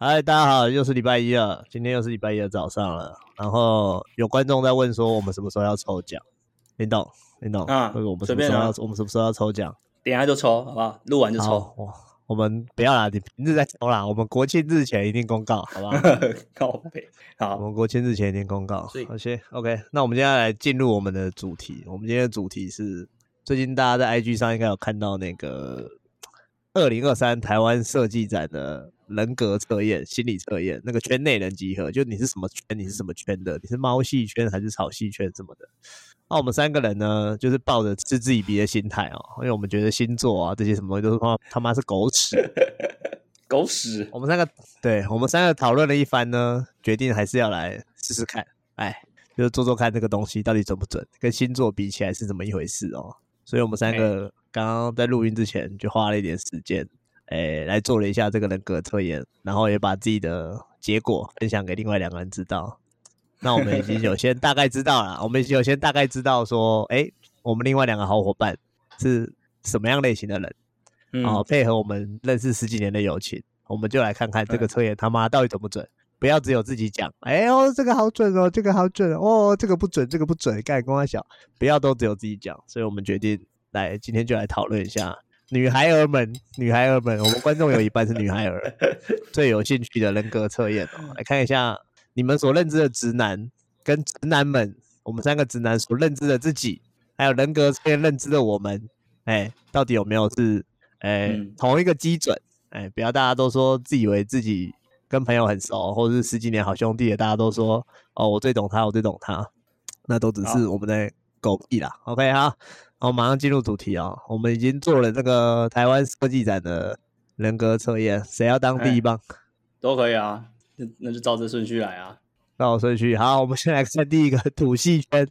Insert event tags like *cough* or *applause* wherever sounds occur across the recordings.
嗨，大家好，又是礼拜一了，今天又是礼拜一的早上了。然后有观众在问说，我们什么时候要抽奖？林董，林董啊，我们什么时候要？我们什么时候要抽奖？等下就抽，好不好？录完就抽。哇，我们不要啦，你平日再抽啦。我们国庆日前一定公告，好不好？*laughs* 靠北。好，我们国庆日前一定公告。好，先 OK。那我们接下来进入我们的主题。我们今天的主题是，最近大家在 IG 上应该有看到那个二零二三台湾设计展的。人格测验、心理测验，那个圈内人集合，就你是什么圈，你是什么圈的，你是猫系圈还是草系圈什么的？那我们三个人呢，就是抱着嗤之以鼻的心态哦，因为我们觉得星座啊这些什么东西都是他他妈是狗屎，*laughs* 狗屎。我们三个，对，我们三个讨论了一番呢，决定还是要来试试看，哎，就是做做看这个东西到底准不准，跟星座比起来是怎么一回事哦。所以我们三个刚刚在录音之前就花了一点时间。诶、欸，来做了一下这个人格测验，然后也把自己的结果分享给另外两个人知道。那我们已经有先大概知道了，我们已经有先大概知道说，哎、欸，我们另外两个好伙伴是什么样类型的人，然后配合我们认识十几年的友情，我们就来看看这个测验他妈到底准不准。不要只有自己讲，哎呦，这个好准哦，这个好准哦，这个不准，这个不准，赶紧跟我讲，不要都只有自己讲。所以我们决定来今天就来讨论一下。女孩儿们，女孩儿们，我们观众有一半是女孩儿，*laughs* 最有兴趣的人格测验哦，来看一下你们所认知的直男跟直男们，我们三个直男所认知的自己，还有人格测验认知的我们，哎，到底有没有是哎、嗯、同一个基准？哎，不要大家都说自以为自己跟朋友很熟，或者是十几年好兄弟，大家都说哦，我最懂他，我最懂他，那都只是我们的狗屁啦。OK 哈。我，马上进入主题啊、哦！我们已经做了这个台湾设计展的人格测验，谁要当第一棒？都可以啊，那那就照这顺序来啊，照顺序。好，我们先来看第一个土系圈。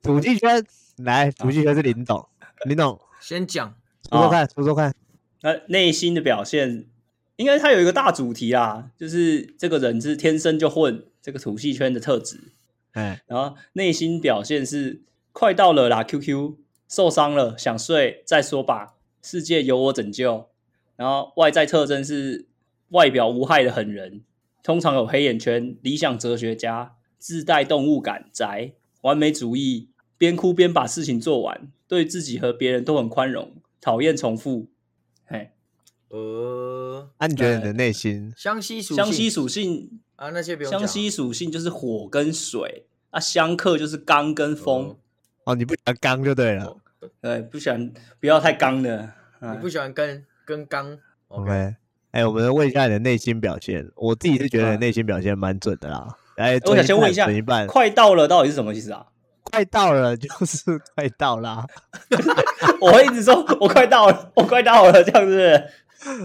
土系圈，来，土系圈是林董，林董先讲，说说看，说说看。那内心的表现，应该他有一个大主题啊，就是这个人是天生就混这个土系圈的特质。哎，然后内心表现是快到了啦，QQ。受伤了，想睡再说吧。世界由我拯救。然后外在特征是外表无害的狠人，通常有黑眼圈，理想哲学家，自带动物感，宅，完美主义，边哭边把事情做完，对自己和别人都很宽容，讨厌重复。嘿，呃，那、啊、你觉得你的内心相吸属相吸属性啊？那些不用相吸属性就是火跟水，啊，相克就是刚跟风。呃哦，你不喜欢刚就对了，对，不喜欢不要太刚的，你不喜欢跟跟刚，OK，哎、欸，我们问一下你的内心表现，我自己是觉得内心表现蛮准的啦。来，我想先问一下，快到了到底是什么意思啊？快到了就是 *laughs* 快到啦，*laughs* 我会一直说我快到了，我快到了，这样子，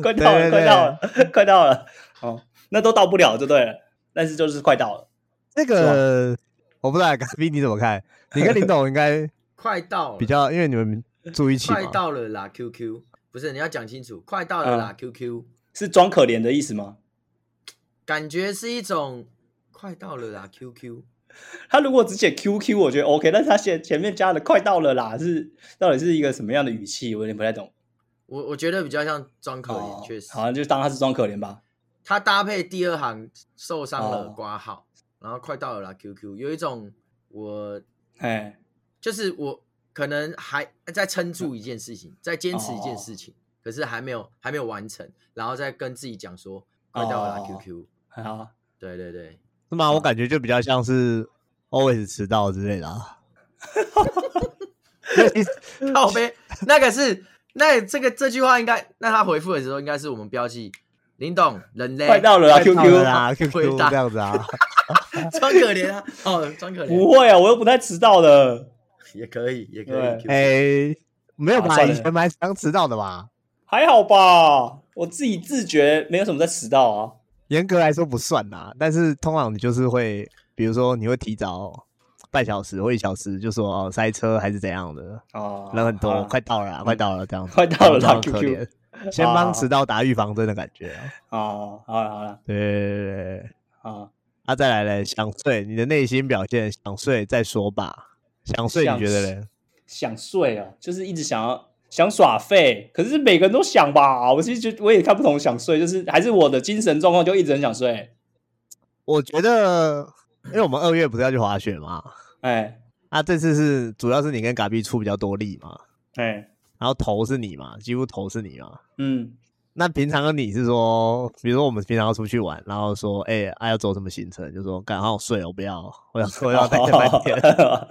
快到了，快到了，快到了，哦，那都到不了就对了，但是就是快到了，这个我不知道，*laughs* 嘎逼你怎么看？你跟林董应该 *laughs* 快到了，比较因为你们住一起，快到了啦。QQ 不是你要讲清楚，快到了啦。QQ 是装可怜的意思吗？感觉是一种快到了啦。QQ *laughs* 他如果只写 QQ，我觉得 OK，但是他写前面加的快到了啦，是到底是一个什么样的语气？我有点不太懂。我我觉得比较像装可怜，确、哦、实，好像就当他是装可怜吧。他搭配第二行受伤了，挂号，然后快到了啦。QQ 有一种我。哎，就是我可能还在撑住一件事情，在坚持一件事情，可是还没有还没有完成，然后再跟自己讲说快到了啦 QQ，好，对对对，是吗？我感觉就比较像是 always 迟到之类的啊。靠呗，那个是那这个这句话应该，那他回复的时候应该是我们标记林董人类快到了啦 QQ 啊，QQ 这样子啊。*laughs* *laughs* 装可怜啊！哦，装可怜。不会啊，我又不太迟到的。也可以，也可以。哎、欸，没有吧？以前蛮常迟到的吧？还好吧，我自己自觉没有什么在迟到啊。严格来说不算呐，但是通常你就是会，比如说你会提早半小时或一小时，就说哦塞车还是怎样的哦，人很多，快到了，快到了这样子，快到了，他可怜，先帮迟到打预防针的感觉哦，好了好了，对对对，啊。那、啊、再来嘞，想睡，你的内心表现，想睡再说吧。想睡，你觉得嘞？想睡啊，就是一直想要想耍废，可是每个人都想吧。我其实觉我也看不懂想睡，就是还是我的精神状况就一直很想睡。我觉得，因为我们二月不是要去滑雪嘛，哎，啊，这次是主要是你跟嘎比出比较多力嘛，哎，然后头是你嘛，几乎头是你嘛，嗯。那平常的你是说，比如说我们平常要出去玩，然后说，哎、欸，啊要走什么行程？就说，刚好睡，我不要，我要我要待半天，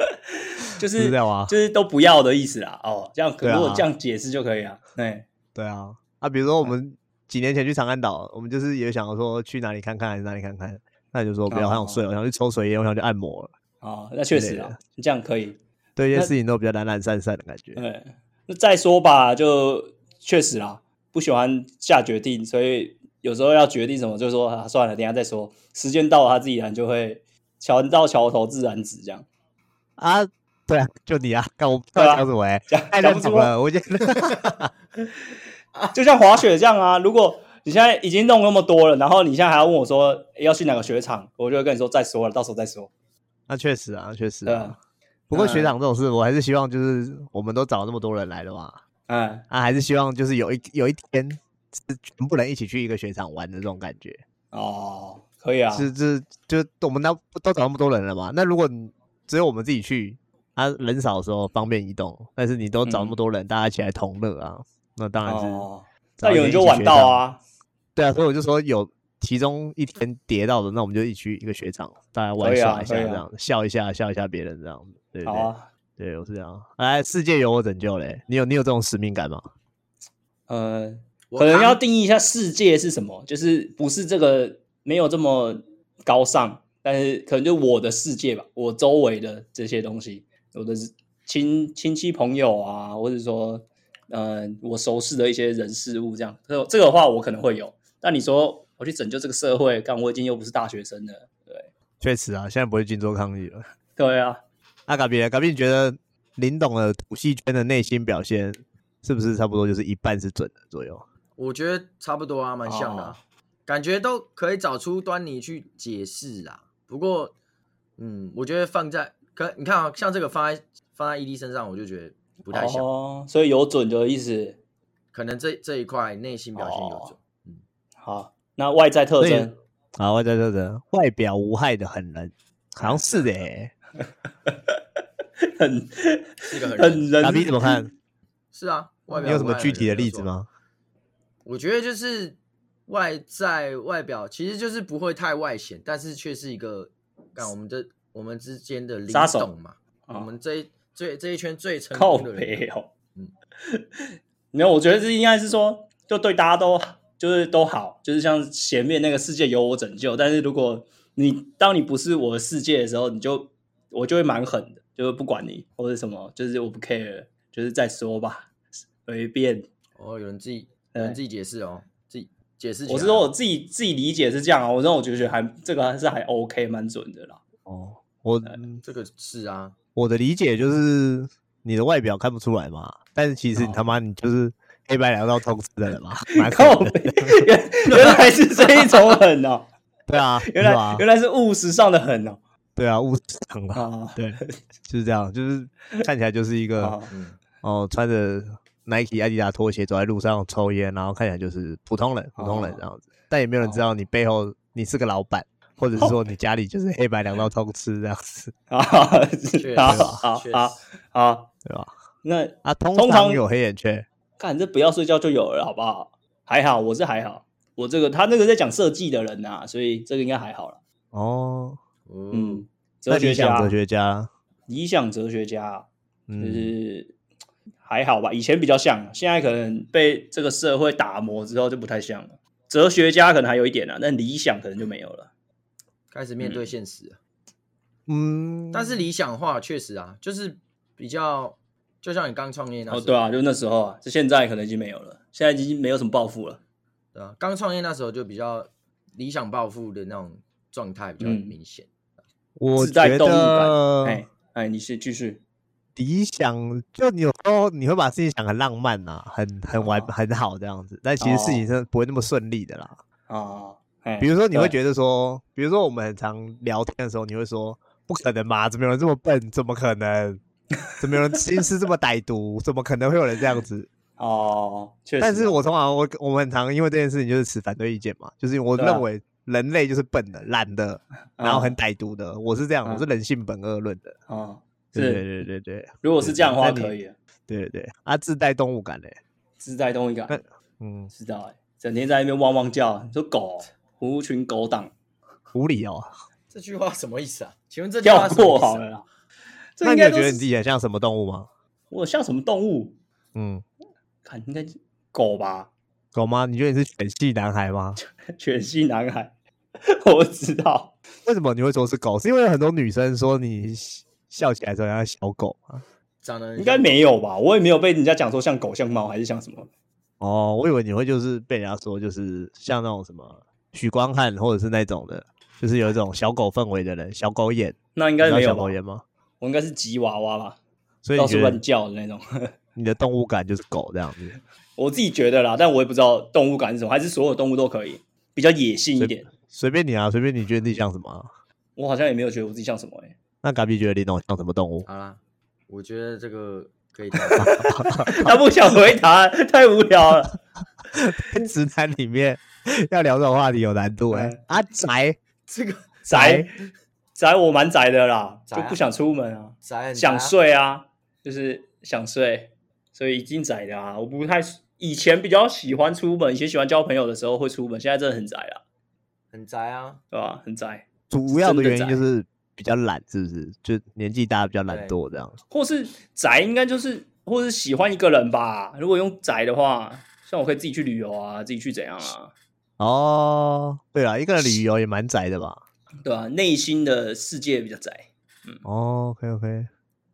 *laughs* 就是？就是都不要的意思啦。哦，这样可，如果这样解释就可以了。对，对啊。啊，比如说我们几年前去长安岛，我们就是也想说去哪里看看，还是哪里看看？那就说不要，我想睡，我想去抽水烟，我想去按摩了。哦，那确实啊，这样可以。对一些事情都比较懒懒散散的感觉。对，那再说吧，就确实啦。不喜欢下决定，所以有时候要决定什么，就说啊，算了，等下再说。时间到了，他自己然就会桥到桥头自然直，这样啊。对啊，就你啊，干我不知道讲什么哎，讲不出了，我觉得 *laughs* 就像滑雪这样啊。如果你现在已经弄那么多了，然后你现在还要问我说要去哪个雪场，我就会跟你说再说了，到时候再说。那确实啊，确实啊。不过学长这种事，我还是希望就是我们都找那么多人来的嘛。嗯，啊，还是希望就是有一有一天是全部人一起去一个雪场玩的这种感觉。哦，可以啊，是是就我们都都找那么多人了嘛，那如果只有我们自己去，啊，人少的时候方便移动，但是你都找那么多人，嗯、大家一起来同乐啊，那当然是，那、哦、有人就晚到啊，对啊，所以我就说有其中一天跌到的，那我们就一起去一个雪场，大家玩耍一下这样，啊啊、笑一下笑一下别人这样子，对不对？啊对，我是这样。哎，世界由我拯救嘞！你有你有这种使命感吗？呃，可能要定义一下世界是什么，就是不是这个没有这么高尚，但是可能就我的世界吧，我周围的这些东西，我的亲亲戚朋友啊，或者说，嗯、呃，我熟识的一些人事物，这样，这这个的话我可能会有。但你说我去拯救这个社会，但我已经又不是大学生了，对，确实啊，现在不会去做抗议了，对啊。那嘎比，嘎比，你觉得林董的土系圈的内心表现是不是差不多就是一半是准的左右？我觉得差不多啊，蛮像的、感觉都可以找出端倪去解释啦。不过，嗯，我觉得放在可你看啊，像这个放在放在 ED 身上，我就觉得不太像。哦，所以有准的意思，可能这这一块内心表现有准。哦、嗯，好，那外在特征，好，外在特征，外表无害的狠人，好像是的、欸。*laughs* 很是一个很很人，嘎比怎么看？是啊，外表你有什么具体的例子吗？我觉得就是外在外表，其实就是不会太外显，但是却是一个，看我们的我们之间的灵动嘛。手我们这一这这一圈最成功的人靠北哦，嗯，*laughs* 没有，我觉得这应该是说，就对大家都就是都好，就是像前面那个世界由我拯救。但是如果你当你不是我的世界的时候，你就我就会蛮狠的。就是不管你或者什么，就是我不 care，就是再说吧，随便。哦，有人自己有人自己解释哦，自己解释。我是说我自己自己理解是这样啊，我让我觉得还这个还是还 OK，蛮准的啦。哦，我这个是啊，我的理解就是你的外表看不出来嘛，但是其实你他妈你就是黑白两道通吃的人嘛，*laughs* 蛮靠原原来是这一种狠哦。*laughs* 对啊，原来原来是务实上的狠哦。对啊，物质很好，对，就是这样，就是看起来就是一个哦，哦，穿着 Nike、阿迪达拖鞋走在路上抽烟，然后看起来就是普通人，普通人这样子，但也没有人知道你背后你是个老板，或者是说你家里就是黑白两道通吃这样子啊，好好好好，对吧？那啊，通常有黑眼圈，看这不要睡觉就有了，好不好？还好，我是还好，我这个他那个在讲设计的人呐，所以这个应该还好了。哦。嗯，哲学家，哲学家，理想哲学家，就是还好吧。以前比较像，现在可能被这个社会打磨之后就不太像了。哲学家可能还有一点啊，但理想可能就没有了。开始面对现实，嗯，但是理想化确实啊，就是比较，就像你刚创业那时候，哦，对啊，就那时候啊，就现在可能已经没有了，现在已经没有什么抱负了，对啊，刚创业那时候就比较理想抱负的那种状态比较明显。我觉得，哎哎，你是继续理想，就你有时候你会把事情想很浪漫呐，很很完很好这样子，但其实事情是不会那么顺利的啦。哦，比如说你会觉得说，比如说我们很常聊天的时候，你会说不可能嘛，怎么有人这么笨？怎么可能？怎么有人心思这么歹毒？怎么可能会有人这样子？*laughs* 哦，确实。但是我通常我我们很常因为这件事情就是持反对意见嘛，就是我认为人类就是笨的、懒的，然后很歹毒的。我是这样，我是人性本恶论的。哦，对对对对对。如果是这样的话，可以。对对对，啊，自带动物感嘞，自带动物感。嗯，知道哎，整天在那边汪汪叫，你说狗，狐群狗党，无理哦。这句话什么意思啊？请问这句话跳过好了啦。那你觉得你自己很像什么动物吗？我像什么动物？嗯，看应该狗吧？狗吗？你觉得你是犬系男孩吗？犬系男孩，*laughs* 我知道。为什么你会说是狗？是因为有很多女生说你笑起来时候像小狗啊？长得应该没有吧？我也没有被人家讲说像狗、像猫，还是像什么？哦，我以为你会就是被人家说就是像那种什么许光汉，或者是那种的。就是有一种小狗氛围的人，小狗眼，那应该没有小狗眼吗？我应该是吉娃娃吧，所以到处乱叫的那种。*laughs* 你的动物感就是狗这样子，我自己觉得啦，但我也不知道动物感是什么，还是所有动物都可以，比较野性一点。随便你啊，随便你觉得自己像什么啊？我好像也没有觉得我自己像什么诶、欸。那嘎比觉得林董像什么动物？好啦，我觉得这个可以。*laughs* 他不想回答，太无聊了。直男里面要聊这种话题有难度诶、欸。阿宅这个。宅宅我蛮宅的啦，就不想出门啊，宅想睡啊，就是想睡，所以已经宅的啊。我不太以前比较喜欢出门，以前喜欢交朋友的时候会出门，现在真的很宅啊，很宅啊，对吧？很宅。主要的原因就是比较懒，是不是？就年纪大比较懒惰这样，或是宅应该就是，或是喜欢一个人吧。如果用宅的话，像我可以自己去旅游啊，自己去怎样啊？哦，对啊，一个人旅游也蛮宅的吧？对啊，内心的世界比较窄。嗯，哦，OK OK。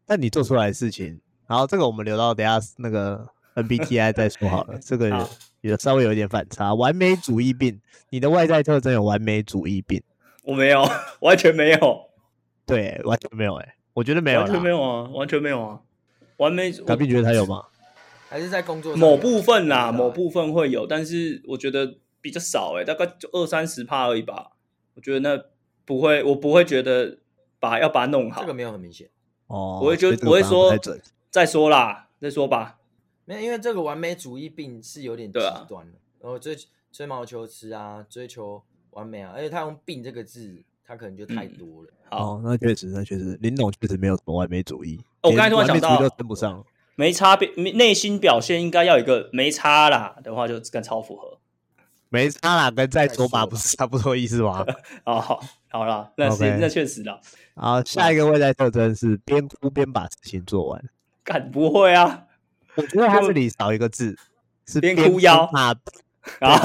但你做出来的事情，然后这个我们留到等下那个 MBTI 再说好了。这个也稍微有一点反差，完美主义病。你的外在特征有完美主义病？我没有，完全没有。对，完全没有。哎，我觉得没有，完全没有啊，完全没有啊。完美，嘎比觉得他有吗？还是在工作某部分啦，某部分会有，但是我觉得比较少。哎，大概就二三十帕而已吧。我觉得那。不会，我不会觉得把要把它弄好，这个没有很明显哦。我会就我会说再说啦，再说吧。没有，因为这个完美主义病是有点极端的，然后追吹毛求疵啊，追求完美啊，而且他用“病”这个字，他可能就太多了。好，那确实，那确实，林董确实没有什么完美主义。我刚才突然想到，都跟不上，没差别，内心表现应该要有一个没差啦的话，就更超符合。没差啦，跟再说吧不是差不多意思吗？*laughs* 哦，好，好了，那.那确实了。好，下一个外在特征是边哭边把事情做完。敢不会啊？我觉得他这里少一个字，是边哭腰 *laughs* 啊。*laughs* 啊，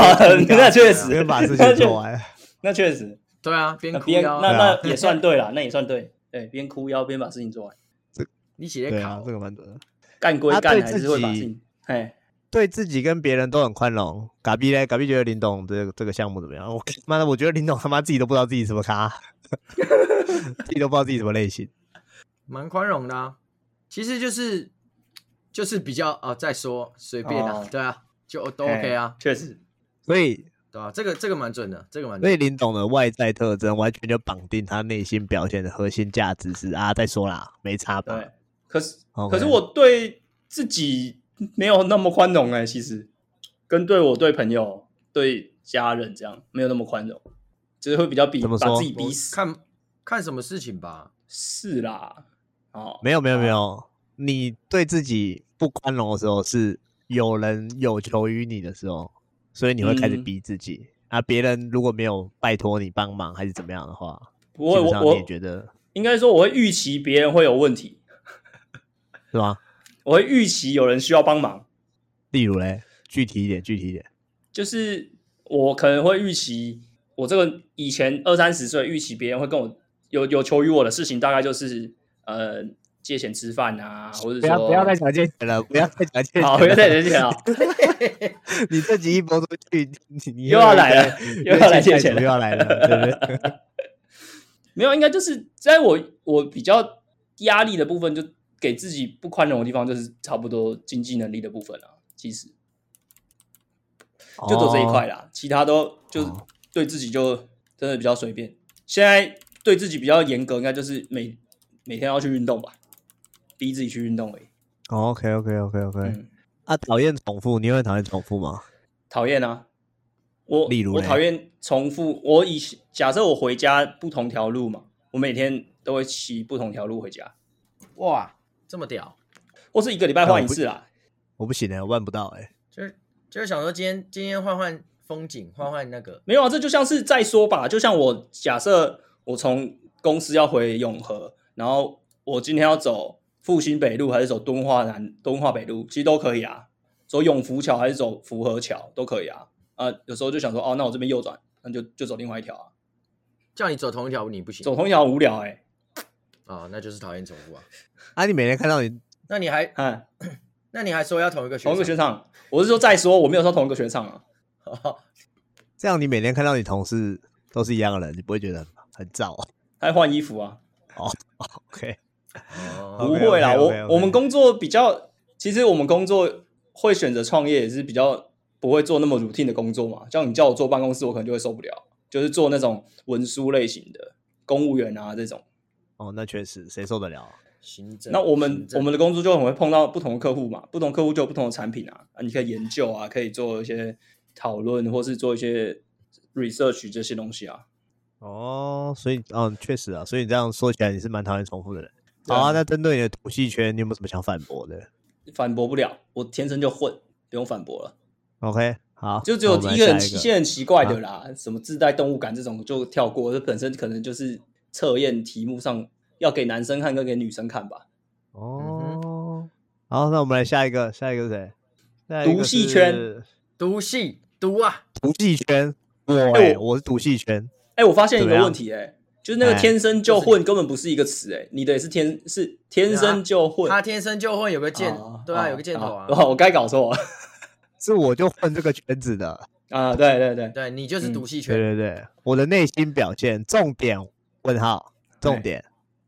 那确实边把事情做完。那确实，对啊，边哭腰，那那也算对了，那也算对。对，边哭腰边把事情做完。这你写的卡，这个蛮准的。干归干，还是会把事情。哎。对自己跟别人都很宽容。嘎比嘞，嘎比觉得林董这个这个项目怎么样？我妈的，我觉得林董他妈自己都不知道自己什么咖，*laughs* 自己都不知道自己什么类型。蛮宽容的啊，其实就是就是比较啊，再说随便啊，哦、*laughs* 对啊，就都 OK 啊，确实。所以对啊，这个这个蛮准的，这个蛮准的。所以林董的外在特征完全就绑定他内心表现的核心价值是啊，再说啦，没差吧？对。可是 Okay 可是我对自己。没有那么宽容哎、欸，其实跟对我对朋友对家人这样没有那么宽容，就是会比较比把自己逼死。看看什么事情吧，是啦，哦，没有没有没有，你对自己不宽容的时候，是有人有求于你的时候，所以你会开始逼自己。嗯、啊，别人如果没有拜托你帮忙还是怎么样的话，不会，我我也觉得应该说我会预期别人会有问题，*laughs* 是吗？我会预期有人需要帮忙，例如嘞，具体一点，具体一点，就是我可能会预期，我这个以前二三十岁预期别人会跟我有有求于我的事情，大概就是呃借钱吃饭啊，或者说不要不要再讲借钱了，不要再讲借钱，好，不要再讲借钱了。*laughs* 你这集一播出去，你又要来了，又要来借钱，又要来了，对不对？*laughs* 没有，应该就是在我我比较压力的部分就。给自己不宽容的地方，就是差不多经济能力的部分啊。其实就走这一块啦，哦、其他都就对自己就真的比较随便。现在对自己比较严格，应该就是每每天要去运动吧，逼自己去运动而已。哦、OK OK OK OK，、嗯、啊，讨厌重复，你会讨厌重复吗？讨厌啊！我例如我讨厌重复。我以假设我回家不同条路嘛，我每天都会骑不同条路回家。哇，这么屌！或是一个礼拜换一次啦。我不行哎、欸，我办不到哎、欸。就是就是想说，今天今天换换风景，换换那个。没有啊，这就像是再说吧。就像我假设我从公司要回永和，然后我今天要走复兴北路，还是走敦化南敦化北路，其实都可以啊。走永福桥还是走福和桥都可以啊。啊，有时候就想说，哦，那我这边右转，那就就走另外一条啊。叫你走同一条路，你不行。走同一条无聊哎、欸。啊、哦，那就是讨厌重复啊。*laughs* 啊，你每天看到你，那你还，嗯，*coughs* 那你还说要同一个学同一个雪场？我是说再说，我没有说同一个雪场啊。*laughs* 这样你每天看到你同事都是一样的人，你不会觉得很很燥？还换衣服啊？哦，OK，不会啦。我我们工作比较，其实我们工作会选择创业，也是比较不会做那么 routine 的工作嘛。像你叫我坐办公室，我可能就会受不了，就是做那种文书类型的公务员啊这种。哦，那确实，谁受得了？行政。那我们我们的工作就很会碰到不同的客户嘛，不同客户就有不同的产品啊，啊，你可以研究啊，可以做一些讨论，或是做一些 research 这些东西啊。哦，所以，嗯，确实啊，所以你这样说起来，你是蛮讨厌重复的人。好啊，那针对你的土系圈，你有没有什么想反驳的？反驳不了，我天生就混，不用反驳了。OK，好，就只有一个很一些很奇怪的啦，啊、什么自带动物感这种就跳过，这本身可能就是。测验题目上要给男生看跟给女生看吧。哦，好，那我们来下一个，下一个是谁？毒系圈，毒系毒啊，毒系圈。我、欸，我是毒系圈。哎、欸，我发现一个问题、欸，哎，就是那个天生就混根本不是一个词，哎，你的也是天是天生就混，他天生就混有个箭，对啊，有个箭头啊。我该搞错了，*laughs* 是我就混这个圈子的啊。对对对对，你就是毒气圈。对对对，我的内心表现重点。问号，重点，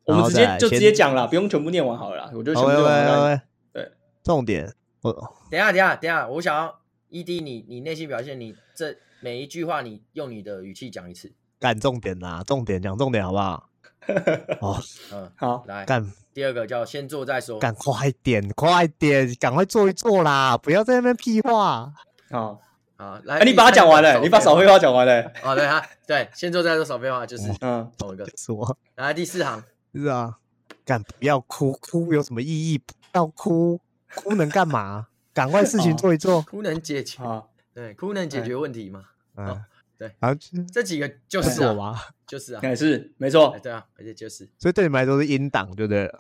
我们直接就直接讲了，不用全部念完好了啦。我就全部念完。对，重点，我等下等下等下，我想要 ED 你你内心表现，你这每一句话你用你的语气讲一次。干重点啦，重点讲重点好不好？*laughs* 哦，嗯，好，来干。第二个叫先做再说，赶快点快点，赶快做一做啦，不要在那边屁话。好。啊，来，欸、你把它讲完了，你把少废话讲完了。*laughs* 哦，对啊，对，先做再说，少废话就是，嗯，同一个说。来第四行，是啊，干不要哭，哭有什么意义？不要哭，哭能干嘛？赶快事情做一做，*laughs* 哭能解决啊？对，哭能解决问题嘛？嗯，对，啊，这几个就是我吗？*laughs* 就是啊，也是没错，对啊，而且就是，所以对你们来说是音档，对不对？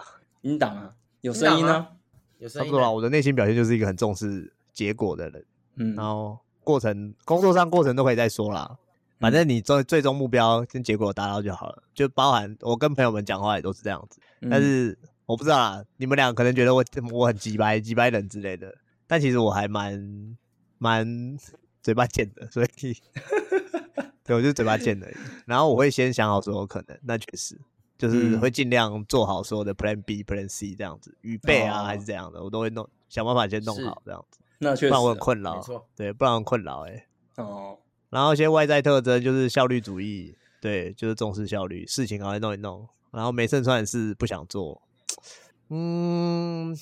音档啊，有声音啊，有声音。差不多啊，我的内心表现就是一个很重视结果的人，嗯，然后。过程工作上过程都可以再说啦，反正你最最终目标跟结果达到就好了。就包含我跟朋友们讲话也都是这样子，但是我不知道啦，你们俩可能觉得我我很急白急白人之类的，但其实我还蛮蛮嘴巴贱的，所以对，我就是嘴巴贱的。然后我会先想好所有可能，那确实就是会尽量做好所有的 Plan B、Plan C 这样子预备啊，还是这样的，我都会弄想办法先弄好这样子。那确实，不然我很困扰，对，不然很困扰，哎，哦，然后一些外在特征就是效率主义，对，就是重视效率，事情赶快弄一弄，然后没胜算的事不想做，嗯，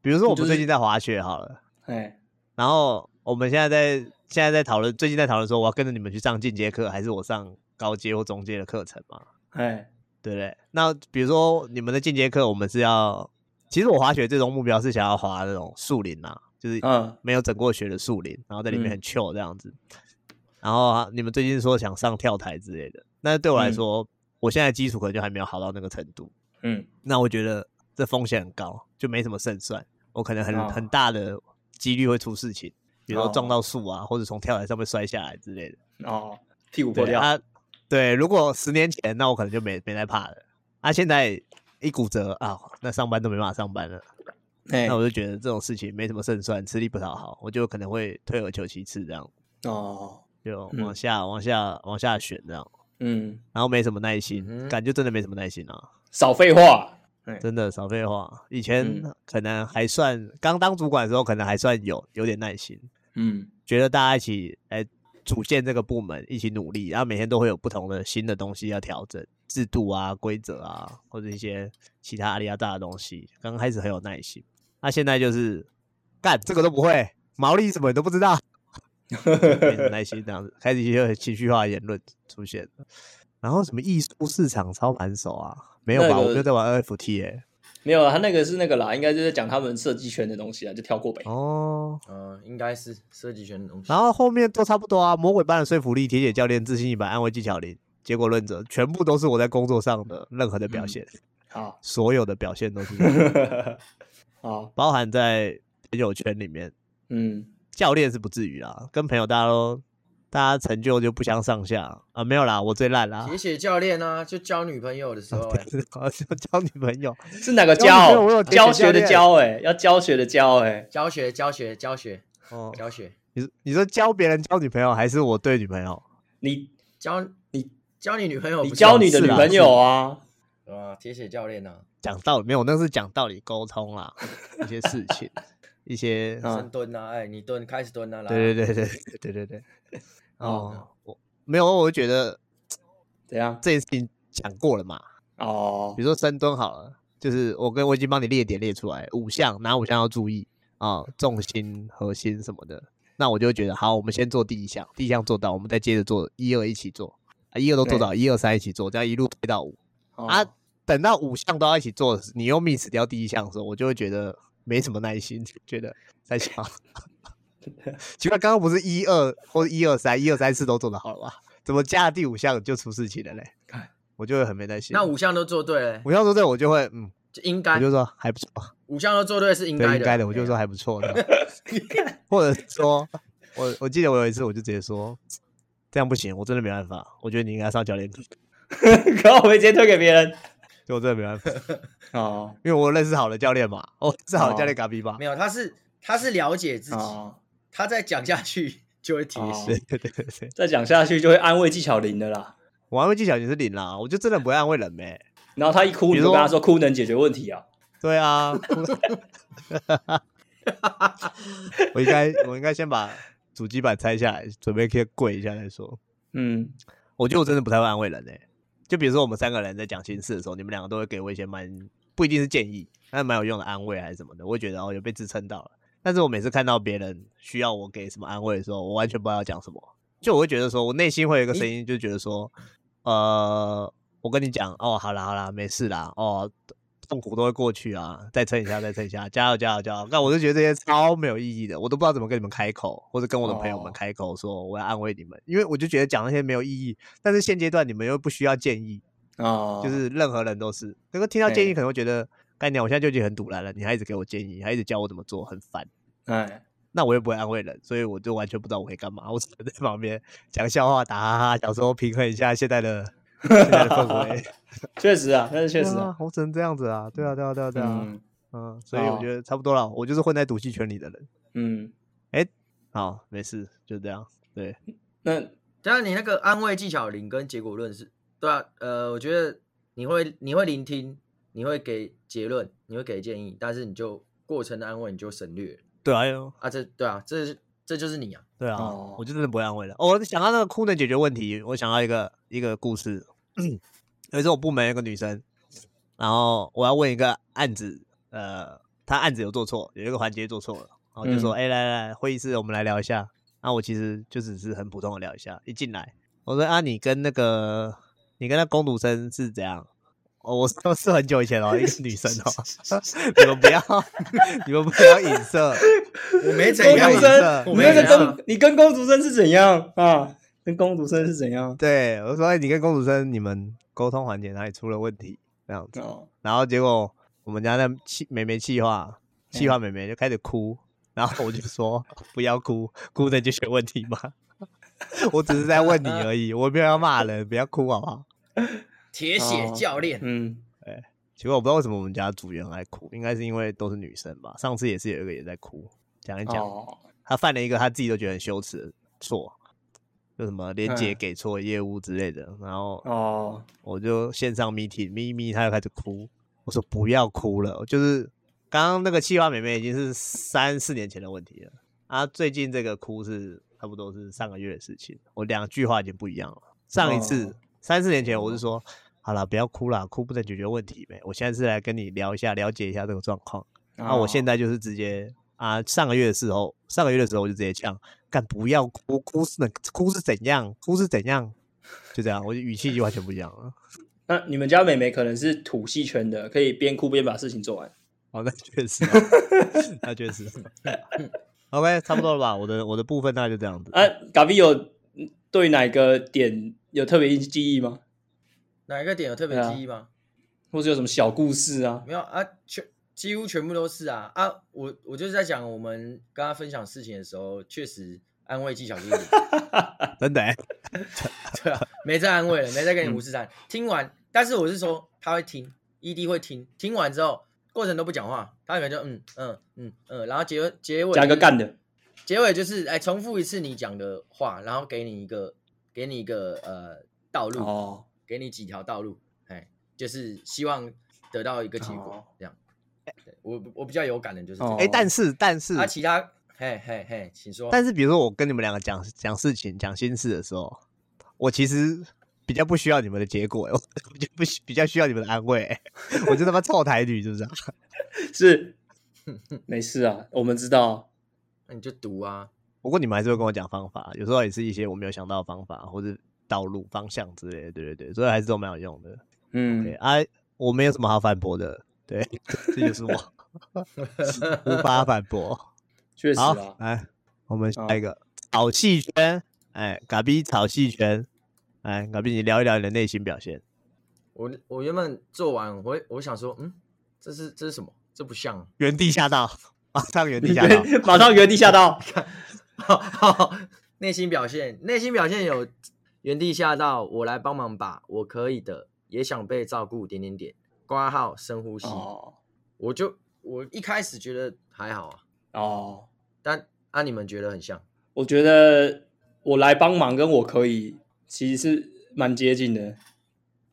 比如说我们最近在滑雪好了，哎，然后我们现在在现在在讨论，最近在讨论说我要跟着你们去上进阶课，还是我上高阶或中阶的课程嘛？哎，对不对？那比如说你们的进阶课，我们是要，其实我滑雪最终目标是想要滑那种树林啊。就是嗯，没有整过雪的树林，然后在里面很 chill 这样子。嗯、然后、啊、你们最近说想上跳台之类的，那对我来说，嗯、我现在基础可能就还没有好到那个程度。嗯，那我觉得这风险很高，就没什么胜算。我可能很、哦、很大的几率会出事情，比如说撞到树啊，哦、或者从跳台上面摔下来之类的。哦，屁股破掉。啊，对，如果十年前，那我可能就没没在怕了。啊，现在一骨折啊，那上班都没办法上班了。欸、那我就觉得这种事情没什么胜算，吃力不讨好，我就可能会退而求其次这样。哦，就往下、嗯、往下往下选这样。嗯，然后没什么耐心，嗯、感觉真的没什么耐心啊。少废话，真的少废话。以前可能还算刚、嗯、当主管的时候，可能还算有有点耐心。嗯，觉得大家一起来组建这个部门，一起努力，然后每天都会有不同的新的东西要调整。制度啊、规则啊，或者一些其他阿里亚大的东西，刚开始很有耐心，那、啊、现在就是干这个都不会，毛利什么你都不知道，*laughs* 没什么耐心这样子，开始一些情绪化的言论出现。然后什么艺术市场操盘手啊？没有吧？那个、我没有在玩 NFT 哎、欸，没有啊，他那个是那个啦，应该就是讲他们设计圈的东西啊，就跳过呗。哦，嗯，应该是设计圈的东西。然后后面都差不多啊，魔鬼般的说服力、铁血教练、自信一百、安慰技巧零、结果论者，全部都是我在工作上的任何的表现。嗯好，所有的表现都是 *laughs* 好，包含在朋友圈里面。嗯，教练是不至于啦，跟朋友大家都大家成就就不相上下啊。没有啦，我最烂啦。铁血教练啊，就交女朋友的时候、欸，啊，交女朋友是哪个教？我有教学的教哎、欸，要教学的教哎、欸，教学教学教学哦，教学。你你说教别人交女朋友，还是我对女朋友？你教你教你女朋友，你教你的女朋友啊？啊，铁血教练啊，讲道理没有，那是讲道理沟通啦，*laughs* 一些事情，一些 *laughs* 深蹲呐，哎，你蹲开始蹲啊，对对对对对对对，哦，我没有，我就觉得 *tsk* 怎样，这件事情讲过了嘛，哦，比如说深蹲好了，就是我跟我已经帮你列点列出来五项，哪五项要注意？啊，重心、核心什么的，那我就会觉得好，我们先做第一项，第一项做到，我们再接着做一二一起做。啊，一二都做到，一二三一起做，这样一路推到五。啊，等到五项都要一起做，你又 miss 掉第一项的时候，我就会觉得没什么耐心，觉得在想，*laughs* 奇怪，刚刚不是一二或者一二三，一二三四都做的好了吧？怎么加了第五项就出事情了嘞？我就会很没耐心。那五项都做对了，五项做对，我就会嗯，就应该，我就说还不错。五项都做对是应该的，应该的，我就说还不错的。*laughs* 或者说，我我记得我有一次我就直接说，这样不行，我真的没办法，我觉得你应该上教练课。*laughs* 可我会直接推给别人，就我真的没办法哦，因为我认识好的教练嘛，哦，是好的教练嘎逼吧？没有，他是他是了解自己，他再讲下去就会提示，对对对对，再讲下去就会安慰技巧零的啦。我安慰技巧也是零啦，我就真的不会安慰人呗。然后他一哭，你就跟他说哭能解决问题啊？对啊，*laughs* 我应该我应该先把主机板拆下来，准备可以跪一下再说。嗯，我觉得我真的不太会安慰人诶。就比如说我们三个人在讲心事的时候，你们两个都会给我一些蛮不一定是建议，但蛮有用的安慰还是什么的，我会觉得哦有被支撑到了。但是我每次看到别人需要我给什么安慰的时候，我完全不知道要讲什么，就我会觉得说我内心会有一个声音，就觉得说，呃，我跟你讲哦，好啦好啦，没事啦，哦。痛苦都会过去啊，再撑一下，再撑一下，加油，加油，加油！那我就觉得这些超没有意义的，我都不知道怎么跟你们开口，或者跟我的朋友们开口说我要安慰你们，因为我就觉得讲那些没有意义。但是现阶段你们又不需要建议啊，就是任何人都是能够听到建议，可能会觉得干娘，我现在就已经很堵烂了，你还一直给我建议，还一直教我怎么做，很烦。哎，那我又不会安慰人，所以我就完全不知道我可以干嘛，我只能在旁边讲笑话，打哈哈，想说平衡一下现在的。*laughs* 现在的氛围，*laughs* 确实啊，但是确实啊，我只能这样子啊，对啊，对啊，对啊，对啊，嗯，嗯，所以我觉得差不多了，我就是混在赌气圈里的人，嗯，哎、欸，好，没事，就这样，对，那当然你那个安慰技巧零跟结果论是，对啊，呃，我觉得你会你会聆听，你会给结论，你会给建议，但是你就过程的安慰你就省略，对啊，呦啊，这对啊，这这就是你啊，对啊，哦、我就真的不会安慰了。哦，我想到那个哭能解决问题，我想到一个一个故事。*clears throat* 有一次我部门有个女生，然后我要问一个案子，呃，她案子有做错，有一个环节做错了，然后就说：“哎、嗯欸，来来来，会议室我们来聊一下。”那我其实就只是很普通的聊一下。一进来，我说：“啊，你跟那个，你跟那工读生是怎样？”哦，我说是很久以前哦，一个女生哦，*laughs* 你们不要，你们不要影射，我没怎样影射，我没跟工，你跟公主生是怎样啊？跟公主生是怎样？对，我说，哎，你跟公主生你们沟通环节哪里出了问题？这样子，然后结果我们家那气妹妹气话，气话妹妹就开始哭，然后我就说不要哭，哭的就解决问题嘛。*laughs* 我只是在问你而已，我没有要骂人，不要哭好不好？铁血教练，嗯，哎，奇怪，我不知道为什么我们家组员很爱哭，应该是因为都是女生吧？上次也是有一个也在哭，讲一讲，他犯了一个他自己都觉得很羞耻的错。就什么连结给错业务之类的，嗯、然后哦，我就线上 meeting 咪咪，他又开始哭。我说不要哭了，就是刚刚那个气话妹妹已经是三四年前的问题了啊，最近这个哭是差不多是上个月的事情。我两句话已经不一样了。上一次、哦、三四年前我是说，好了，不要哭了，哭不能解决问题呗。我现在是来跟你聊一下，了解一下这个状况。那、哦啊、我现在就是直接啊，上个月的时候，上个月的时候我就直接呛，干不要哭，哭是哭是怎样，哭是怎样，就这样，我就语气就完全不一样了。*laughs* 那你们家妹妹可能是土系圈的，可以边哭边把事情做完。哦，那确实、啊，*laughs* 那确实。*laughs* OK，差不多了吧？我的我的部分大概就这样子。啊，嘎比有对哪个点有特别记忆吗？哪一个点有特别记忆吗？啊、或者有什么小故事啊？没有啊，全几乎全部都是啊啊！我我就是在讲我们跟他分享事情的时候，确实安慰技巧就是真的、欸，*laughs* 对啊，没在安慰了，没在跟你五四三。听完，但是我是说他会听，ED 会听，听完之后。过程都不讲话，他可能就嗯嗯嗯嗯，然后结结尾加个干的，结尾就是哎重复一次你讲的话，然后给你一个给你一个呃道路哦，给你几条道路，哎，就是希望得到一个结果、哦、这样。我我比较有感的就是哎、哦，但是但是他其他嘿嘿嘿，请说。但是比如说我跟你们两个讲讲事情讲心事的时候，我其实。比较不需要你们的结果，*laughs* 我就不比较需要你们的安慰。*laughs* 我就他妈臭台女，是不是？*laughs* 是，没事啊，我们知道。那你就读啊。不过你们还是会跟我讲方法，有时候也是一些我没有想到的方法或者道路方向之类的。对对对，所以还是都蛮有用的。嗯，哎、okay, 啊，我没有什么好反驳的。对，*laughs* 这就是我 *laughs* 无法反驳。*laughs* 确实啊。好，来，我们下一个草戏圈。哎，嘎逼草戏圈。哎，嘎逼，你聊一聊你的内心表现。我我原本做完，我我想说，嗯，这是这是什么？这不像原地下道，马上原地下道，马上原地下道。内心表现，内心表现有原地吓到，我来帮忙吧，我可以的，也想被照顾，点点点，挂号，深呼吸。哦，我就我一开始觉得还好啊，哦，但啊，你们觉得很像？我觉得我来帮忙，跟我可以。其实是蛮接近的，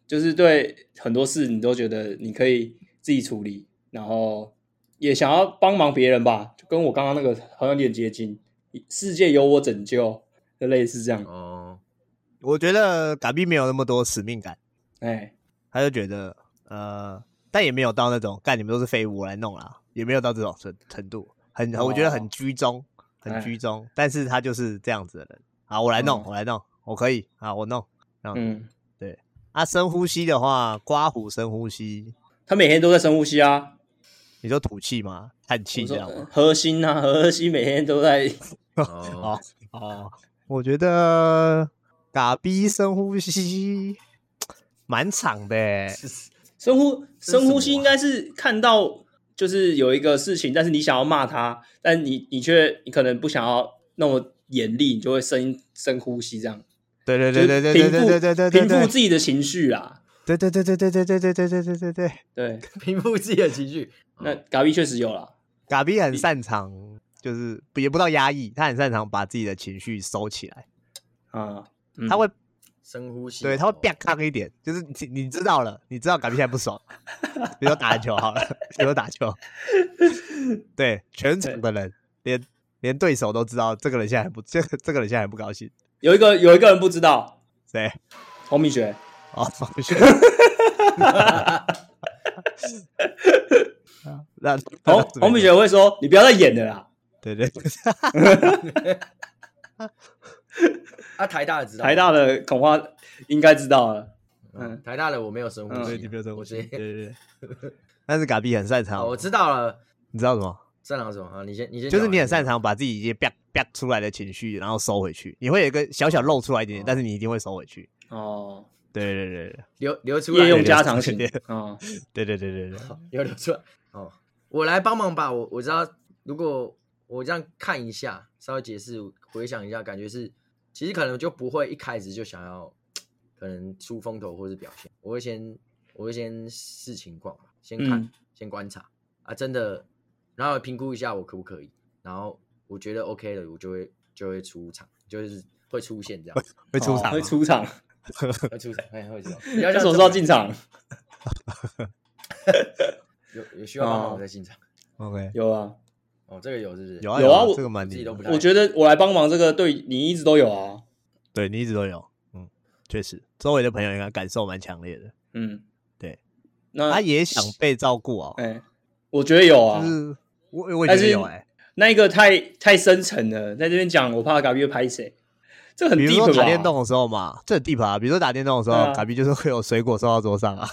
就是对很多事你都觉得你可以自己处理，然后也想要帮忙别人吧，就跟我刚刚那个好像有点接近，世界由我拯救，就类似这样。哦，我觉得嘎逼没有那么多使命感，哎，他就觉得呃，但也没有到那种干你们都是废物我来弄啦，也没有到这种程程度，很我觉得很居中，很居中，但是他就是这样子的人，好，我来弄，我来弄。我可以啊，我弄。嗯，对。啊，深呼吸的话，刮胡深呼吸。他每天都在深呼吸啊。你说吐气吗？叹气这样吗？核心啊，核心每天都在。哦哦，我觉得嘎逼深呼吸蛮长的。*laughs* 深呼深呼吸应该是看到就是有一个事情，但是你想要骂他，但你你却你可能不想要那么严厉，你就会深深呼吸这样。对对对对对对对对对，平复自己的情绪啊！对对对对对对对对对对对对对对，平复自己的情绪。那嘎逼确实有了，嘎逼很擅长，就是也不到压抑，他很擅长把自己的情绪收起来啊。他会深呼吸，对，他会变康一点，就是你你知道了，你知道感觉现在不爽，*laughs* 比如说打篮球好了，比如说打球，*laughs* 对，全场的人连连对手都知道，这个人现在还不这个这个人现在很不高兴。有一个有一个人不知道谁，*laughs* 洪明学哦，洪明学，那洪洪明学会说：“你不要再演了啦。”对对，*laughs* 啊，台大的知道，台大的恐怕应该知道了。嗯，台大的我没有深呼吸，你没有深呼吸，对对对。但是嘎比很擅长，我知道了，你知道什么？擅长什么啊？你先，你先，就是你很擅长把自己一些啪啪出来的情绪，然后收回去。你会有一个小小露出来一点点，但是你一定会收回去。哦，对对对对，留留出来，业用加长型。哦，对对对对对，有留出来。哦，我来帮忙吧。我我知道，如果我这样看一下，稍微解释回想一下，感觉是其实可能就不会一开始就想要可能出风头或是表现。我会先我会先视情况嘛，先看，先观察啊，真的。然后评估一下我可不可以，然后我觉得 OK 了，我就会就会出场，就是会出现这样，*laughs* 会出场，会出场，会出场。*laughs* 你要什么时候进场？*laughs* 有有需要帮忙我再进场。OK，有啊，哦，这个有是不是？有啊有啊，这个蛮厉害。我觉得我来帮忙这个，对你一直都有啊，对你一直都有，嗯，确实，周围的朋友应该感受蛮强烈的，嗯，对，那他也想被照顾哦，哎，我觉得有啊。我我觉得有哎，那一个太太深沉了，在这边讲我怕隔壁会拍谁。这很 deep 吧？比如说打电动的时候嘛，这很 deep 啊。比如说打电动的时候，啊、隔壁就是会有水果送到桌上啊，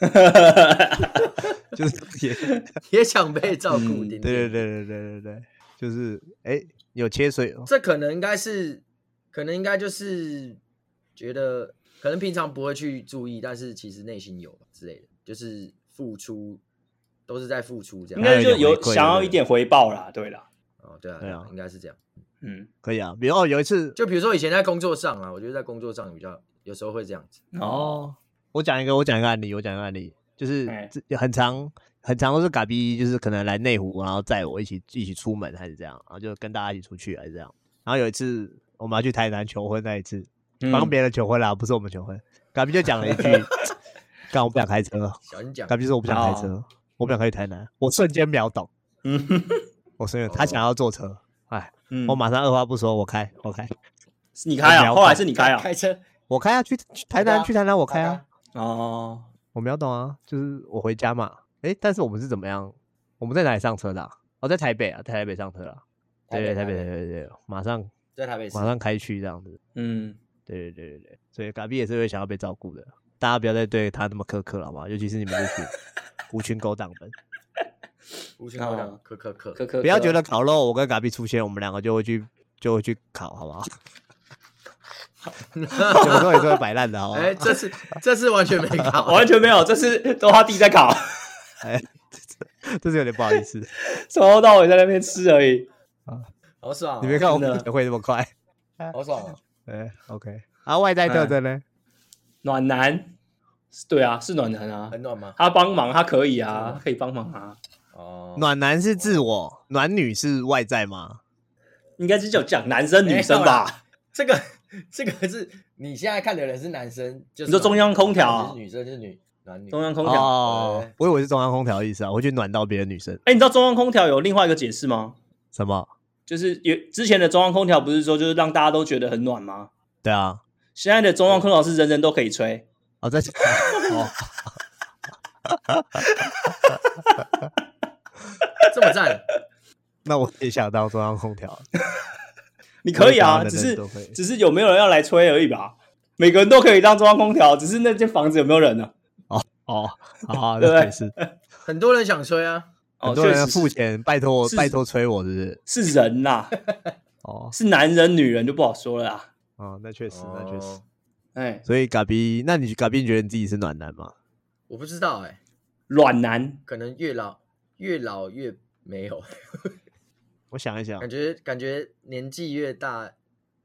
*laughs* 就是也也想被照顾。嗯、对对对对对对对，就是哎，有切水，这可能应该是，可能应该就是觉得，可能平常不会去注意，但是其实内心有之类的，就是付出都是在付出这样，应该就有想要一点回报啦，对啦。哦，对啊，对啊，应该是这样。嗯，可以啊。比如哦，有一次，就比如说以前在工作上啊，我觉得在工作上比较有时候会这样子。哦，我讲一个，我讲一个案例，我讲一个案例，就是很长很长都是嘎逼，就是可能来内湖，然后载我一起一起出门还是这样，然后就跟大家一起出去还是这样。然后有一次我们要去台南求婚那一次，帮别人求婚啦，不是我们求婚。嘎逼就讲了一句：*laughs* “刚我不想开车。”小心讲。嘎逼说：“我不想开车，我不想开去台南。”我瞬间秒懂。嗯，我瞬间他想要坐车。哎，嗯，我马上二话不说，我开，我开，是你开啊？后来是你开啊？开车，我开啊，去去台南，去台南，我开啊。哦，我没有懂啊，就是我回家嘛。哎，但是我们是怎么样？我们在哪里上车的？哦，在台北啊，在台北上车了。对对，台北，对对对，马上在台北，马上开去这样子。嗯，对对对对对，所以嘎比也是会想要被照顾的。大家不要再对他那么苛刻了，好吗？尤其是你们这群 *laughs* 狐群狗党们。无情好两，可可可可不要觉得烤肉我跟嘎比出现，我们两个就会去就会去烤，好不好？*laughs* 有时候也是会摆烂的，好吧？哎，这次 *laughs* 这次完全没考，完全没有，这次都他弟在考。*laughs* 哎，这次有点不好意思，从头到尾在那边吃而已。啊，好爽！你没看我们会这么快，好爽。哎，OK。啊，外在特征呢？暖男，对啊，是暖男啊，很暖吗？他帮忙，他可以啊，可以帮忙啊。哦，暖男是自我，暖女是外在吗？应该是就讲男生女生吧。这个这个是你现在看的人是男生，就是你说中央空调，女生就是女男女中央空调哦，我以为是中央空调的意思啊，我去暖到别的女生。哎，你知道中央空调有另外一个解释吗？什么？就是有之前的中央空调不是说就是让大家都觉得很暖吗？对啊，现在的中央空调是人人都可以吹。哦，在哦。*laughs* 这么赞，那我也想当中央空调。*laughs* 你可以啊，只是只是有没有人要来吹而已吧。每个人都可以当中央空调，只是那间房子有没有人呢？哦哦，好，*laughs* 对不对？是 *laughs* 很多人想吹啊，很多人付钱，拜托拜托吹我，是不是？是人呐，*laughs* 哦，是男人女人就不好说了啊。哦，那确实，那确实。哎，所以嘎逼，那你嘎逼觉得你自己是暖男吗？我不知道哎，暖男可能越老。越老越没有，我想一想，感觉感觉年纪越大，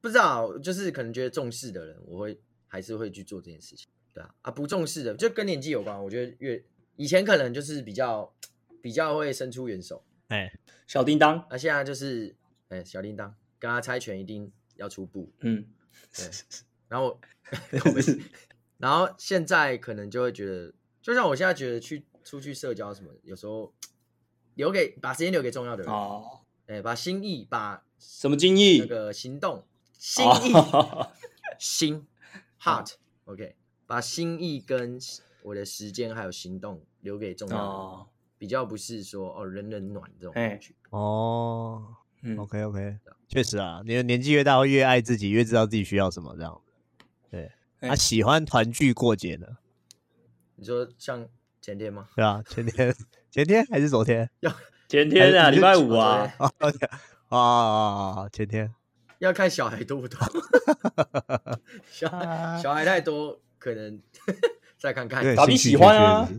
不知道，就是可能觉得重视的人，我会还是会去做这件事情，对啊，啊不重视的就跟年纪有关，我觉得越以前可能就是比较比较会伸出援手，哎、欸，小叮当，啊现在就是哎、欸、小叮当，跟他猜拳一定要出布，嗯，对，然后 *laughs* *laughs* 然后现在可能就会觉得，就像我现在觉得去出去社交什么，有时候。留给把时间留给重要的人哦，哎，把心意把什么心意那个行动心意 *laughs* *laughs* 心 heart，OK，把心意跟我的时间还有行动留给重要的人，比较不是说哦人人暖这种感觉哦，OK OK，确实啊，你的年纪越大会越爱自己，越知道自己需要什么这样，对，他喜欢团聚过节呢？你说像前天吗？对啊，前天。前天还是昨天？要前天啊，礼拜五啊。啊啊 *laughs* 前天要看小孩多不多，*laughs* 小孩小孩太多，可能再看看。嘎逼喜欢啊，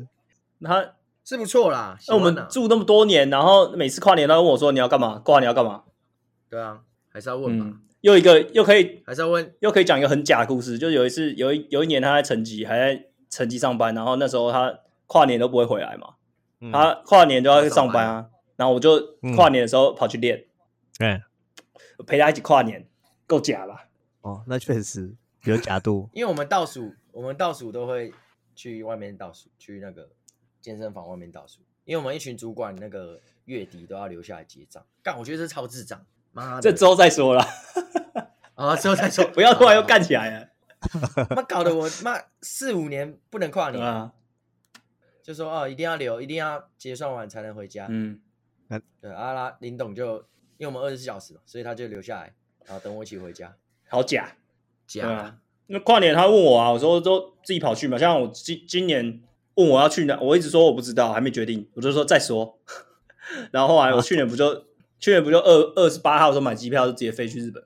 他是不错啦。那我们住那么多年，然后每次跨年都问我说你要干嘛？跨年要干嘛？对啊，还是要问嘛。又一个又可以还是要问，又可以讲一个很假的故事。就是有一次，有一有一年他在成吉，还在成吉上班，然后那时候他跨年都不会回来嘛。他跨年都要去上班啊，然后我就跨年的时候跑去练，哎，陪他一起跨年，够假吧？哦，那确实有假度，*laughs* 因为我们倒数，我们倒数都会去外面倒数，去那个健身房外面倒数，因为我们一群主管那个月底都要留下来结账。干，我觉得这超智障，妈的，这之后再说了，啊，*laughs* 之后再说，*laughs* 不要突然又干起来了，妈搞得我妈四五年不能跨年。啊。就说哦，一定要留，一定要结算完才能回家。嗯，对，阿拉林董就因为我们二十四小时嘛，所以他就留下来，然后等我一起回家。好假假啊！那跨年他问我啊，我说都自己跑去嘛。像我今今年问我要去哪，我一直说我不知道，还没决定，我就说再说。*laughs* 然后后来我去年不就、啊、去年不就二二十八号的时候买机票就直接飞去日本。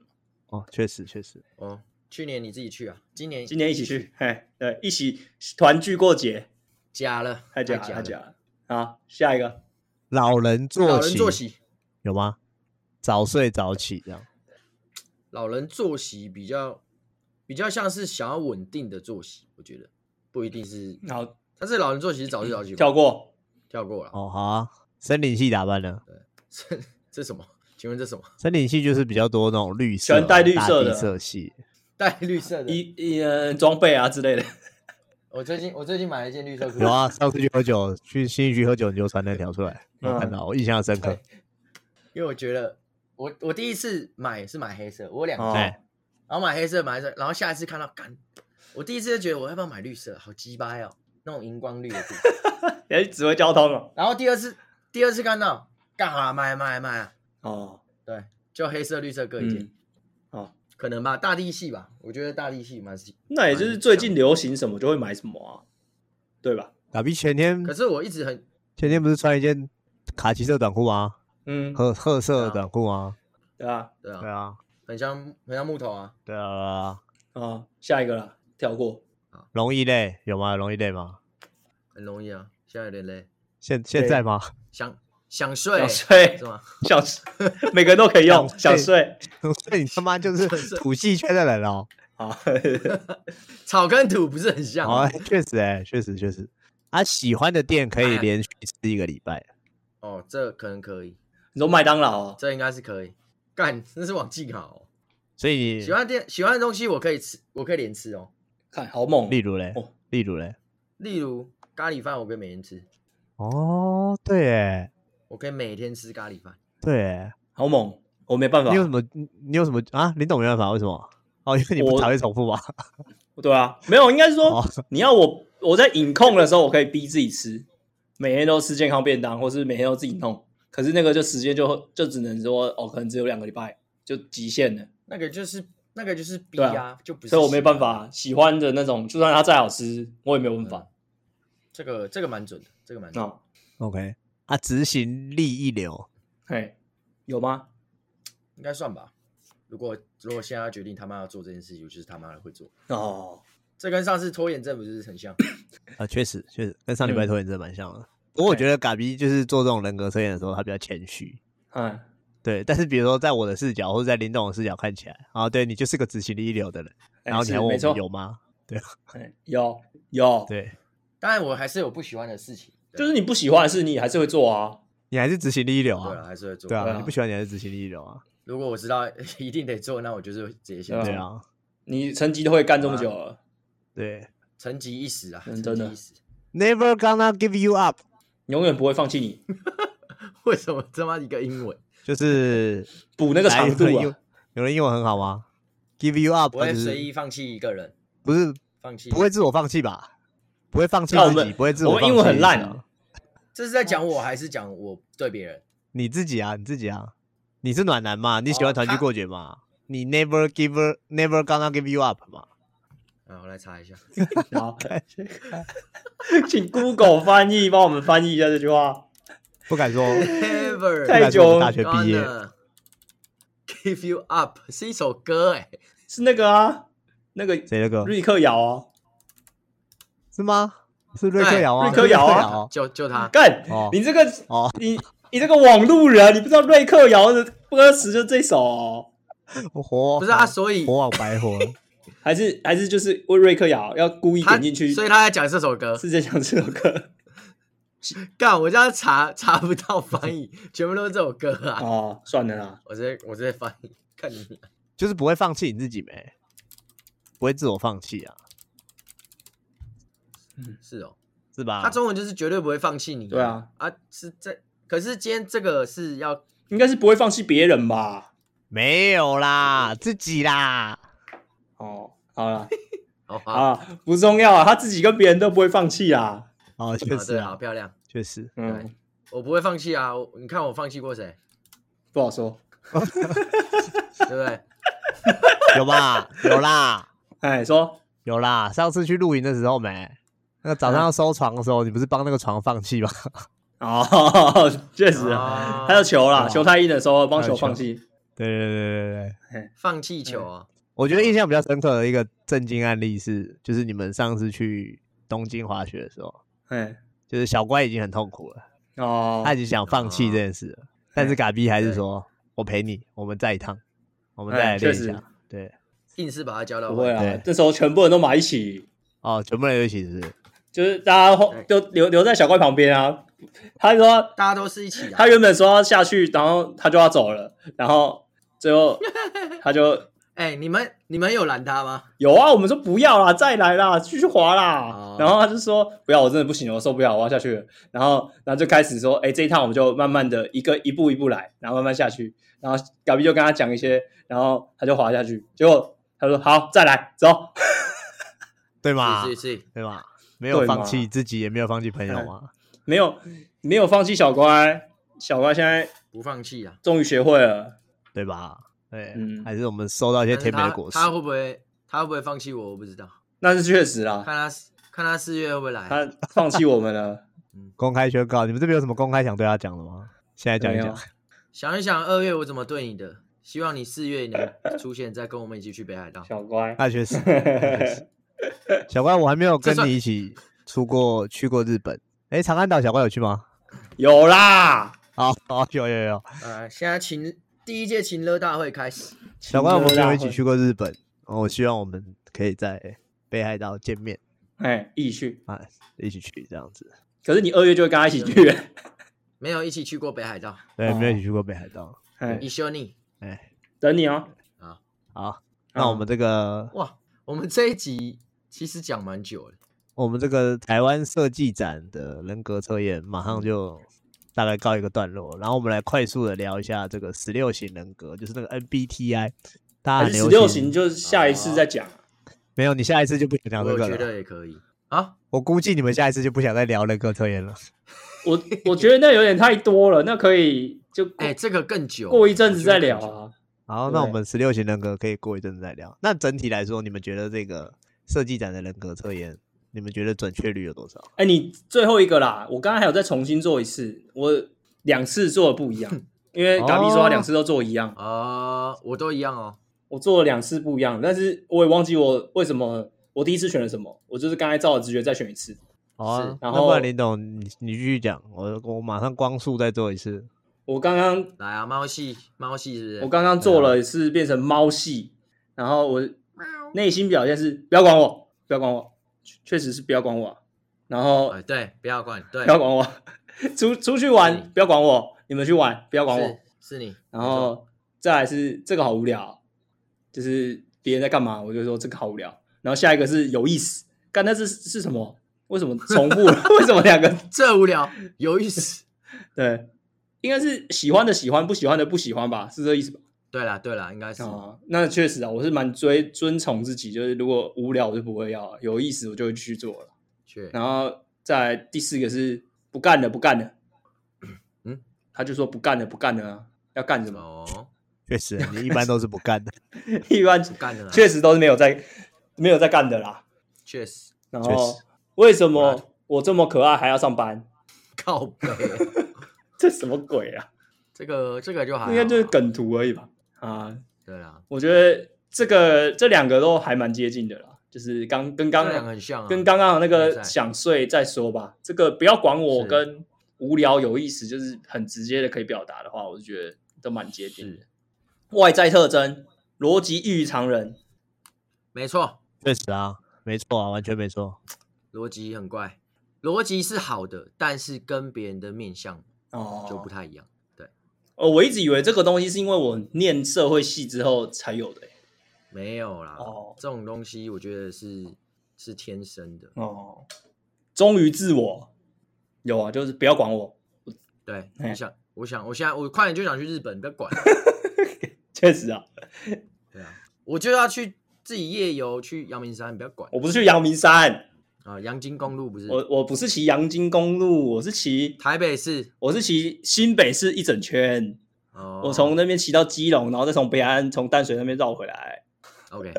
哦，确实确实。哦，去年你自己去啊？今年今年一起去，嘿，对，一起团聚过节。假了，太假了，太假了。好，下一个，老人坐老人坐席有吗？早睡早起这样。老人作息比较比较像是想要稳定的作息，我觉得不一定是。好，但是老人作息是早睡早起，跳过，跳过了。哦，好啊。森林系打扮呢？对，*laughs* 这这什么？请问这什么？森林系就是比较多那种绿色，全带绿色的色系，带绿色的一一呃装备啊之类的。我最近我最近买了一件绿色裤。有啊，上次去喝酒，去新义区喝酒，你就穿那条出来，我看到，我印象深刻。因为我觉得。我我第一次买是买黑色，我有两件，哦、然后买黑色买黑色，然后下一次看到干，我第一次就觉得我要不要买绿色，好鸡掰哦，那种荧光绿的，哎，指挥交通了。然后第二次第二次看到干好了，买买买啊，哦，对，就黑色绿色各一件，可能吧，大地系吧，我觉得大地系蛮喜，那也就是最近流行什么就会买什么啊，对吧？打比前天，可是我一直很前天不是穿一件卡其色短裤吗？嗯，褐褐色的短裤吗？对啊，对啊，对啊，很像很像木头啊。对啊，啊，下一个了，跳过。容易累有吗？容易累吗？很容易啊，现在有点累。现现在吗？想想睡，想睡是吗？想睡，每个人都可以用。*laughs* 想睡，所以你他妈就是土系圈的人哦。啊，*laughs* 草跟土不是很像啊？确实哎，确实确实。啊，喜欢的店可以连续吃一个礼拜。哦，这可能可以。你说麦当劳啊？这应该是可以。干，那是往记好、哦。所以你喜欢店喜欢的东西，我可以吃，我可以连吃哦。看好猛。例如嘞，哦、例如嘞，例如咖喱饭，我可以每天吃。哦，对哎，我可以每天吃咖喱饭。对哎，好猛，我没办法。你有什么？你有什么啊？林董没办法，为什么？哦，因为你不讨厌重复吧？*laughs* 对啊，没有，应该是说、哦、你要我我在饮控的时候，我可以逼自己吃，每天都吃健康便当，或是每天都自己弄。可是那个就时间就就只能说哦，可能只有两个礼拜就极限了。那个就是那个就是逼啊，啊就不是。所以我没办法，喜欢的那种，就算它再好吃，我也没有办法。嗯、这个这个蛮准的，这个蛮准。哦、OK 啊，执行力一流，嘿，有吗？应该算吧。如果如果现在要决定他妈要做这件事情，就是他妈的会做。哦，这跟上次拖延症不是很像？*coughs* 啊，确实确实跟上礼拜拖延症蛮像的。嗯不过我觉得嘎逼就是做这种人格测验的时候，他比较谦虚。嗯，对。但是比如说在我的视角或者在林董的视角看起来，啊，对你就是个执行力一流的人。然后你还问我有吗？对，有有。对，当然我还是有不喜欢的事情，就是你不喜欢的事，你还是会做啊。你还是执行力一流啊。对，还是会做。对啊，你不喜欢你还是执行力一流啊。如果我知道 *laughs* 一定得做，那我就是直接先做。对啊，你成绩都会干这么久了。对，成绩一时啊，真的。Never gonna give you up。永远不会放弃你。*laughs* 为什么这么一个英文？*laughs* 就是补那个长度啊。有人英文很好吗？Give you up，不会随意放弃一个人。不是放弃，不会自我放弃吧？不会放弃自己，不会自我放弃。我英文很烂。这是在讲我还是讲我对别人？你自己啊，你自己啊。你是暖男嘛？你喜欢团聚过节嘛？你 never give，never gonna give you up 嘛？啊，我来查一下。*laughs* 好，请 Google 翻译帮我们翻译一下这句话。不敢说，Never 太久，大学毕业。Give you up 是一首歌哎，是那个啊，那个谁的歌？瑞克摇啊，是吗？是瑞克摇啊，瑞克摇啊，就就他干，你这个哦，你你这个网路人，你不知道瑞克摇的歌词就这首？我 *laughs* 活不是啊，所以活好白活。*laughs* 还是还是就是为瑞克摇要故意点进去，所以他在讲这首歌，是在讲这首歌。*laughs* 干，我这样查查不到翻译，全部都是这首歌啊。哦，算了啦，我直接我直接翻译，看你就是不会放弃你自己没，不会自我放弃啊。嗯，是哦，是吧？他中文就是绝对不会放弃你。对啊，啊是这，可是今天这个是要，应该是不会放弃别人吧？没有啦，自己啦。哦，好了，*laughs* 好啊，不重要啊，他自己跟别人都不会放弃啊。哦，确实啊，好漂亮，确实，嗯，我不会放弃啊！你看我放弃过谁？不好说，*laughs* 对不对？*laughs* 有吧？有啦！哎，说有啦！上次去露营的时候没？那个早上要收床的时候，你不是帮那个床放气吗？*laughs* 哦，确实啊，还有球啦，球太硬的时候帮球放气。对对对对对，放气球啊！我觉得印象比较深刻的一个震惊案例是，就是你们上次去东京滑雪的时候，哎，就是小乖已经很痛苦了。哦，他已经想放弃这件事了，但是嘎逼还是说：“我陪你，我们再一趟，我们再来练一下。”对，硬是把他教到。不会啊，这时候全部人都埋一起。哦，全部人都一起是。就是大家就留留在小怪旁边啊，他说大家都是一起的。他原本说要下去，然后他就要走了，然后最后 *laughs* 他就哎、欸，你们你们有拦他吗？有啊，我们说不要啦，再来啦，继续滑啦。哦、然后他就说不要，我真的不行，我受不了，我要下去了。然后然后就开始说，哎、欸，这一趟我们就慢慢的一个一步一步来，然后慢慢下去。然后嘎比就跟他讲一些，然后他就滑下去。结果他说好，再来走，对吗？是是是，*laughs* 对吧？没有放弃自己，也没有放弃朋友吗？*laughs* 没有，没有放弃小乖，小乖现在不放弃啊，终于学会了，对吧？对，嗯，还是我们收到一些甜美的果实。他会不会，他会不会放弃我？我不知道，那是确实啦。看他，看他四月会不会来？他放弃我们了。*laughs* 嗯，公开宣告，你们这边有什么公开想对他讲的吗？现在讲一讲。*laughs* 想一想，二月我怎么对你的？希望你四月能出现，再跟我们一起去北海道。小乖，那确实。*laughs* 小怪，我还没有跟你一起出过去过日本。哎，长安岛小怪有去吗？有啦，好，好，有有有。呃，现在情第一届情乐大会开始，小怪，我们没有一起去过日本。我希望我们可以在北海道见面。哎，一起去，哎，一起去这样子。可是你二月就会跟他一起去，没有一起去过北海道。对，没有一起去过北海道。哎，一绪に，哎，等你哦。啊，好，那我们这个哇，我们这一集。其实讲蛮久了，我们这个台湾设计展的人格测验马上就大概告一个段落，然后我们来快速的聊一下这个十六型人格，就是那个 MBTI。大家十六型就是下一次再讲。没有，你下一次就不想聊这个了。我觉得也可以啊，我估计你们下一次就不想再聊人格测验了。我我觉得那有点太多了，那可以就哎，这个更久，过一阵子再聊啊。好，那我们十六型人格可以过一阵子再聊。那整体来说，你们觉得这个？设计展的人格测验，你们觉得准确率有多少？哎、欸，你最后一个啦，我刚刚还有再重新做一次，我两次做的不一样，*laughs* 因为嘎比说他两次都做一样啊、哦呃，我都一样哦，我做了两次不一样，但是我也忘记我为什么我第一次选了什么，我就是刚才照着直觉再选一次。好啊，是然后不然林董，你你继续讲，我我马上光速再做一次。我刚刚来啊，猫系猫系是不是？我刚刚做了一次变成猫系，然后我。内心表现是不要管我，不要管我，确实是不要管我。然后，哎，对，不要管，对，不要管我。出出去玩，不要管我。你们去玩，不要管我。是，是你。然后再来是这个好无聊，就是别人在干嘛，我就说这个好无聊。然后下一个是有意思，干那是是什么？为什么重复了？*laughs* 为什么两个 *laughs* 这无聊？有意思？对，应该是喜欢的喜欢，不喜欢的不喜欢吧？是这意思吧？对啦，对啦，应该是。哦，那确实啊，我是蛮追尊从自己，就是如果无聊我就不会要，有意思我就会去做了。确。然后再来第四个是不干了，不干了。嗯，*clears throat* 他就说不干了，不干了啊，要干什么？哦，*laughs* 确实，你一般都是不干的，*laughs* 一般不干的，确实都是没有在没有在干的啦。确实。然后为什么我这么可爱还要上班？靠北，*laughs* 这什么鬼啊？这个这个就还应该就是梗图而已吧。啊，对啊，我觉得这个这两个都还蛮接近的啦，就是刚跟刚刚很像，跟刚刚那个想睡再说吧。这个不要管我跟无聊有意思，就是很直接的可以表达的话，我就觉得都蛮接近的。外在特征，逻辑异于常人，没错，确实啊，没错啊，完全没错，逻辑很怪，逻辑是好的，但是跟别人的面相哦就不太一样。哦，我一直以为这个东西是因为我念社会系之后才有的，没有啦。哦，这种东西我觉得是是天生的。哦，忠于自我，有啊，就是不要管我。对，你想，我想，我现在我快点就想去日本，不要管。*laughs* 确实啊，对啊，我就要去自己夜游去阳明山，不要管。我不是去阳明山，啊，阳金公路不是？我我不是骑阳金公路，我是骑台北市，我是骑新北市一整圈。哦，我从那边骑到基隆，然后再从北安、从淡水那边绕回来。OK，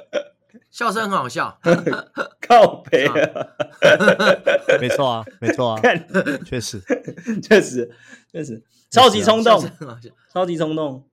*laughs* 笑声很好笑，*laughs* 靠北啊，没错啊，没错啊，*laughs* 确实，确实，确实，超级冲动，超级冲动。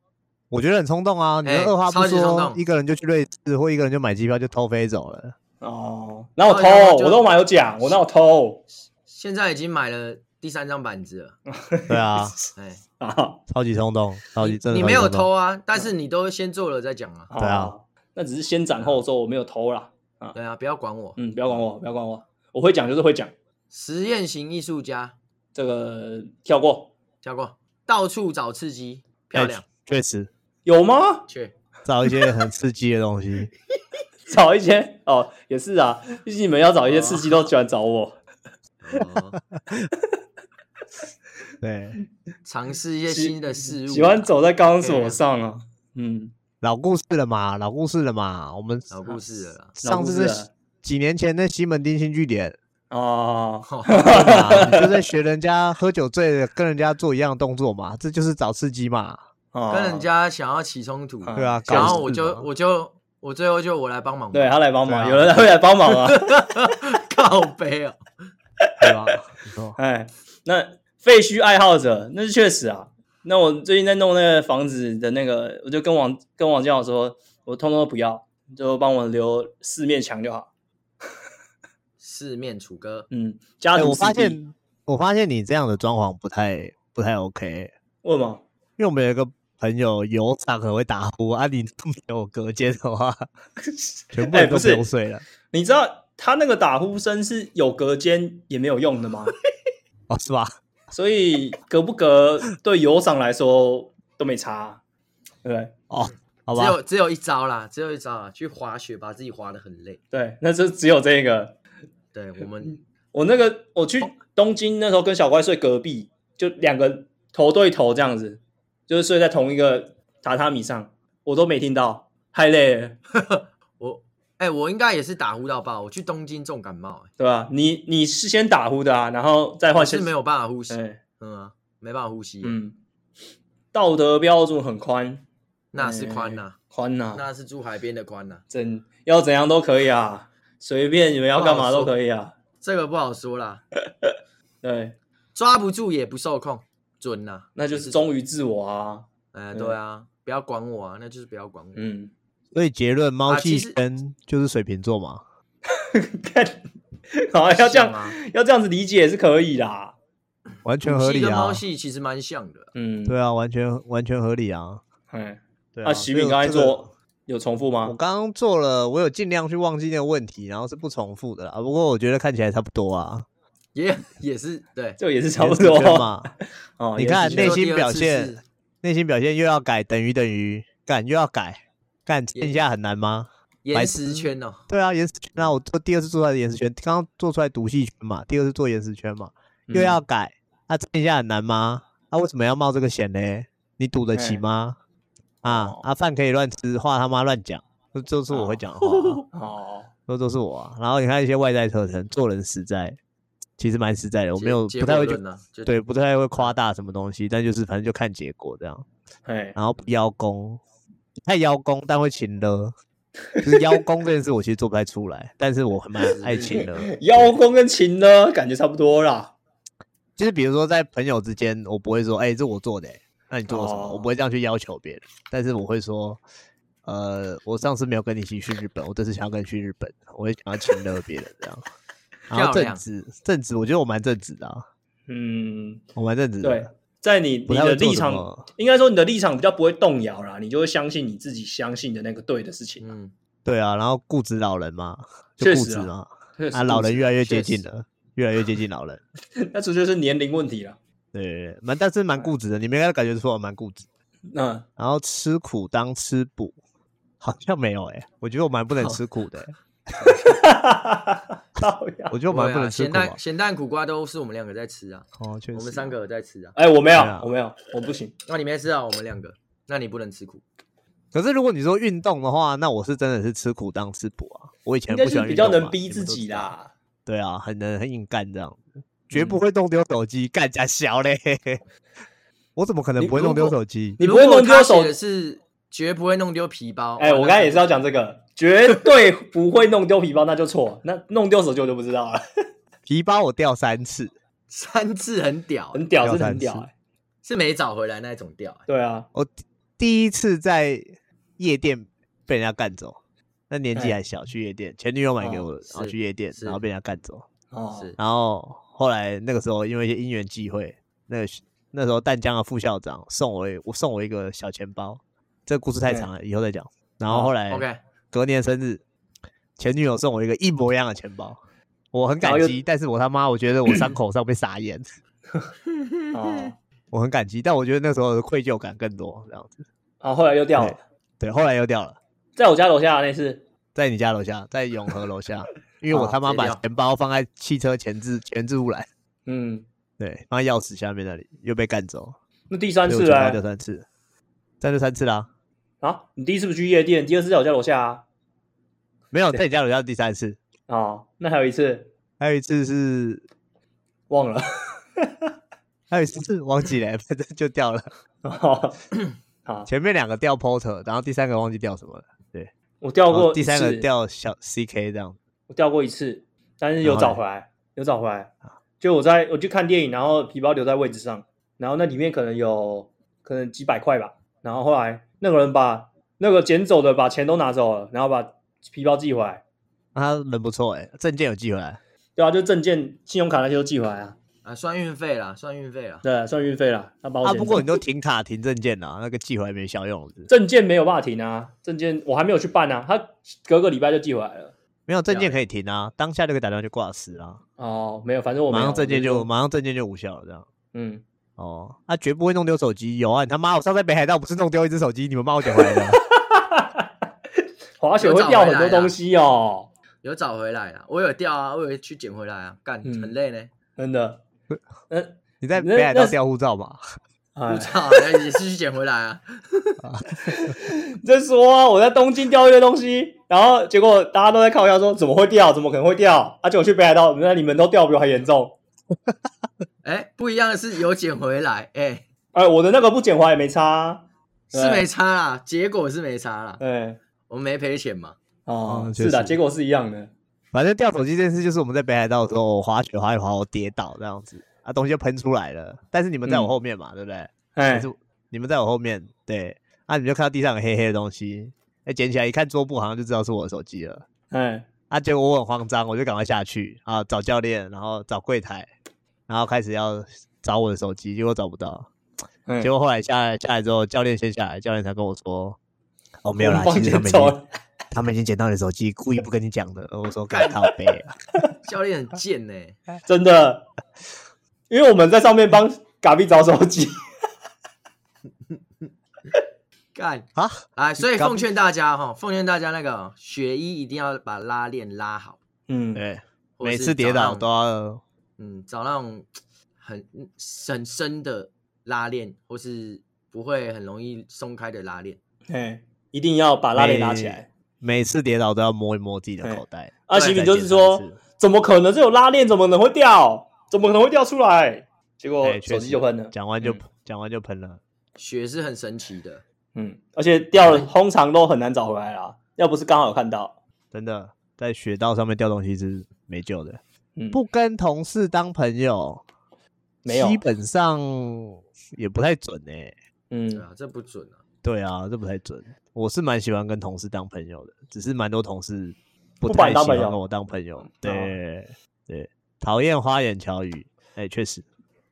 我觉得很冲动啊！你二话不说，一个人就去瑞士，或一个人就买机票就偷飞走了。哦，那我偷？我都买有奖，我那我偷？现在已经买了第三张板子了。对啊，哎啊，超级冲动，超级真的。你没有偷啊，但是你都先做了再讲啊。对啊，那只是先斩后奏，我没有偷啦。啊，对啊，不要管我，嗯，不要管我，不要管我，我会讲就是会讲。实验型艺术家，这个跳过，跳过，到处找刺激，漂亮，确实。有吗？去找一些很刺激的东西，找一些哦，也是啊。毕竟你们要找一些刺激，都喜欢找我。哦、对，尝试一些新的事物，喜欢走在钢索上啊。嗯，老故事了嘛，老故事了嘛。我们老故事了。上次是几年前的西门町新据点哦，你就在学人家喝酒醉了，跟人家做一样的动作嘛，这就是找刺激嘛。跟人家想要起冲突，对啊，然后我就我就我最后就我来帮忙，对他来帮忙，有人会来帮忙啊，*laughs* 靠背 *laughs* 啊，对吧？哎，那废墟爱好者那是确实啊。那我最近在弄那个房子的那个，我就跟王跟王建豪说，我通通都不要，就帮我留四面墙就好。*laughs* 四面楚歌，嗯，家徒四壁。我发现我发现你这样的装潢不太不太 OK，为什么？因为我们有一个。朋友有场很会打呼啊！你都没有隔间的话，*laughs* 全部都不用睡了。你知道他那个打呼声是有隔间也没有用的吗？*laughs* 哦，是吧？所以隔不隔对油厂来说都没差，对不对？哦，好吧。只有只有一招啦，只有一招啊，去滑雪把自己滑的很累。对，那就只有这个。对我们，我那个我去东京那时候跟小怪睡隔壁，就两个头对头这样子。就是睡在同一个榻榻米上，我都没听到，太累了。*laughs* 我，哎、欸，我应该也是打呼到爆。我去东京重感冒、欸，对吧？你你是先打呼的啊，然后再换。是没有办法呼吸，欸、嗯、啊，没办法呼吸。嗯，道德标准很宽，那是宽呐，宽呐，那是住海边的宽呐。怎要怎样都可以啊，随便你们要干嘛都可以啊。这个不好说啦。*laughs* 对，抓不住也不受控。准呐，那就是忠于自我啊！哎，对啊，不要管我啊，那就是不要管我。嗯，所以结论，猫系圈就是水瓶座嘛。*laughs* 看，好，要这样，要这样子理解也是可以啦，完全合理啊。猫系其实蛮像的，嗯，对啊，完全完全合理啊。哎，对啊。喜饼刚才做有重复吗？我刚刚做了，我有尽量去忘记那个问题，然后是不重复的啦。不过我觉得看起来差不多啊。也也是对，*laughs* 就也是差不多嘛。*laughs* 哦，你看内心表现，内心表现又要改，等于等于干又要改，干天下很难吗？岩石圈哦，对啊，岩石圈。那我做第二次做出来的岩石圈，刚刚做出来毒气圈嘛，第二次做岩石圈嘛，又要改，那天下很难吗？那为什么要冒这个险呢？你赌得起吗？啊啊，饭可以乱吃，话他妈乱讲，这都是我会讲的话。*laughs* 哦，这都是我。然后你看一些外在特征，做人实在。其实蛮实在的，我没有不太会去对，不太会夸大什么东西，但就是反正就看结果这样。哎，然后邀功，太邀功，但会请了。就是邀功这件事，我其实做不太出来，但是我很蛮爱请了。*laughs* 邀功跟请了感觉差不多啦。就是比如说在朋友之间，我不会说，哎，这我做的，那你做了什么？我不会这样去要求别人，但是我会说，呃，我上次没有跟你一起去日本，我这次想要跟你去日本，我会想要请了别人这样。然后正直，正直，我觉得我蛮正直的啊。嗯，我蛮正直的。对，在你你的立场，应该说你的立场比较不会动摇啦，你就会相信你自己相信的那个对的事情。嗯，对啊。然后固执老人嘛，就固执嘛。啊，老人越来越接近了，越来越接近老人。*laughs* 那这就是年龄问题了。对，蛮但是蛮固执的，你们应该感觉出我蛮固执。*laughs* 嗯，然后吃苦当吃补，好像没有哎，我觉得我蛮不能吃苦的。*laughs* 我觉得我们不能吃咸蛋咸蛋苦瓜都是我们两个在吃啊。哦，确实，我们三个在吃啊。哎，我没有，我没有，我不行。那你没吃啊？我们两个，那你不能吃苦。可是如果你说运动的话，那我是真的是吃苦当吃补啊。我以前不喜欢运动，比较能逼自己啦。对啊，很能很硬干这样，绝不会弄丢手机，干家小嘞。*laughs* 我怎么可能不会弄丢手机？你不会弄丢手是绝不会弄丢皮包。哎，我刚才也是要讲这个，绝对不会弄丢皮包，那就错。那弄丢手机我就不知道了。皮包我掉三次，三次很屌，很屌，是很屌，是没找回来那一种屌。对啊，我第一次在夜店被人家干走。那年纪还小，去夜店，前女友买给我的，然后去夜店，然后被人家干走。哦，然后后来那个时候，因为一些因缘际会，那个那时候淡江的副校长送我，我送我一个小钱包。这个故事太长了，以后再讲。然后后来，OK，隔年生日，前女友送我一个一模一样的钱包，我很感激。但是我他妈，我觉得我伤口上被撒盐。*laughs* 哦，我很感激，但我觉得那时候的愧疚感更多，这样子。啊，后来又掉了。对，后来又掉了。在我家楼下那次，在你家楼下，在永和楼下，*laughs* 因为我他妈把钱包放在汽车前置前置物栏，嗯，对，放在钥匙下面那里，又被干走。那第三次了，第三次，再就三次啦。啊，你第一次不去夜店，第二次在我家楼下啊？没有，*laughs* 在你家楼下第三次。哦，那还有一次，还有一次是忘了，*laughs* 还有一次是忘记了，反正就掉了。*laughs* 好，前面两个掉 porter，然后第三个忘记掉什么了。对我掉过，第三个掉小 CK 这样，我掉过一次，但是有找回来，有找回来。就我在我去看电影，然后皮包留在位置上，然后那里面可能有可能几百块吧。然后后来那个人把那个捡走的把钱都拿走了，然后把皮包寄回来。他人不错哎，证件有寄回来。对啊，就证件、信用卡那些都寄回来啊。啊，算运费啦，算运费啦。对，算运费啦。他保险。啊，不过你都停卡停证件了，那个寄回来没效用。证件没有办法停啊，证件我还没有去办啊，他隔个礼拜就寄回来了。没有证件可以停啊，当下就可以打电话去挂失啊。哦，没有，反正我马上证件就马上证件就无效了，这样。嗯，哦，他绝不会弄丢手机。有啊，你他妈，我上次在北海道不是弄丢一只手机，你们帮我捡回来的。*laughs* 滑雪会掉很多东西哦，有找回来了，我有掉啊，我有去捡回来啊，干很累呢，真的。嗯，你在北海道掉护照吗？护照也是去捡回来啊。*laughs* *laughs* 你在说我在东京掉一堆东西，然后结果大家都在开玩笑说怎么会掉？怎么可能会掉？而且我去北海道，原来你们都掉比我还严重。*laughs* 哎，不一样的是有捡回来。哎，哎，我的那个不捡回来也没差，是没差啦，结果是没差啦。对，我们没赔钱嘛。哦，是的，结果是一样的。反正掉手机这件事，就是我们在北海道的时候，我滑雪滑一滑，我跌倒这样子，啊，东西就喷出来了。但是你们在我后面嘛，嗯、对不对？哎，是你们在我后面，对，啊，你就看到地上有黑黑的东西，哎，捡起来一看桌布，好像就知道是我的手机了。哎，啊，结果我很慌张，我就赶快下去啊，找教练，然后找柜台，然后开始要找我的手机，结果找不到。嗯、结果后来下来下来之后，教练先下来，教练才跟我说，哦，没有啦，其实他们已经。他们已经捡到你的手机，故意不跟你讲的。我说干靠背啊，*laughs* 教练很贱呢、*laughs* 欸，真的。因为我们在上面帮嘎比找手机，*laughs* 干啊！哎，所以奉劝大家哈，奉劝大家那个雪衣一定要把拉链拉好。嗯，对，每次跌倒都要嗯找那种很很深的拉链，或是不会很容易松开的拉链。对，一定要把拉链拉起来。每次跌倒都要摸一摸自己的口袋。阿奇敏就是说，怎么可能这有拉链？怎么可能会掉？怎么可能会掉出来？结果手机就喷了。讲完就讲完就喷了。雪是很神奇的，嗯，而且掉了，通常都很难找回来啦。要不是刚好有看到，真的在雪道上面掉东西是没救的。嗯，不跟同事当朋友，没有，基本上也不太准诶。嗯，对啊，这不准啊。对啊，这不太准。我是蛮喜欢跟同事当朋友的，只是蛮多同事不太喜欢跟我当朋友。对对，讨厌花言巧语。哎，确实，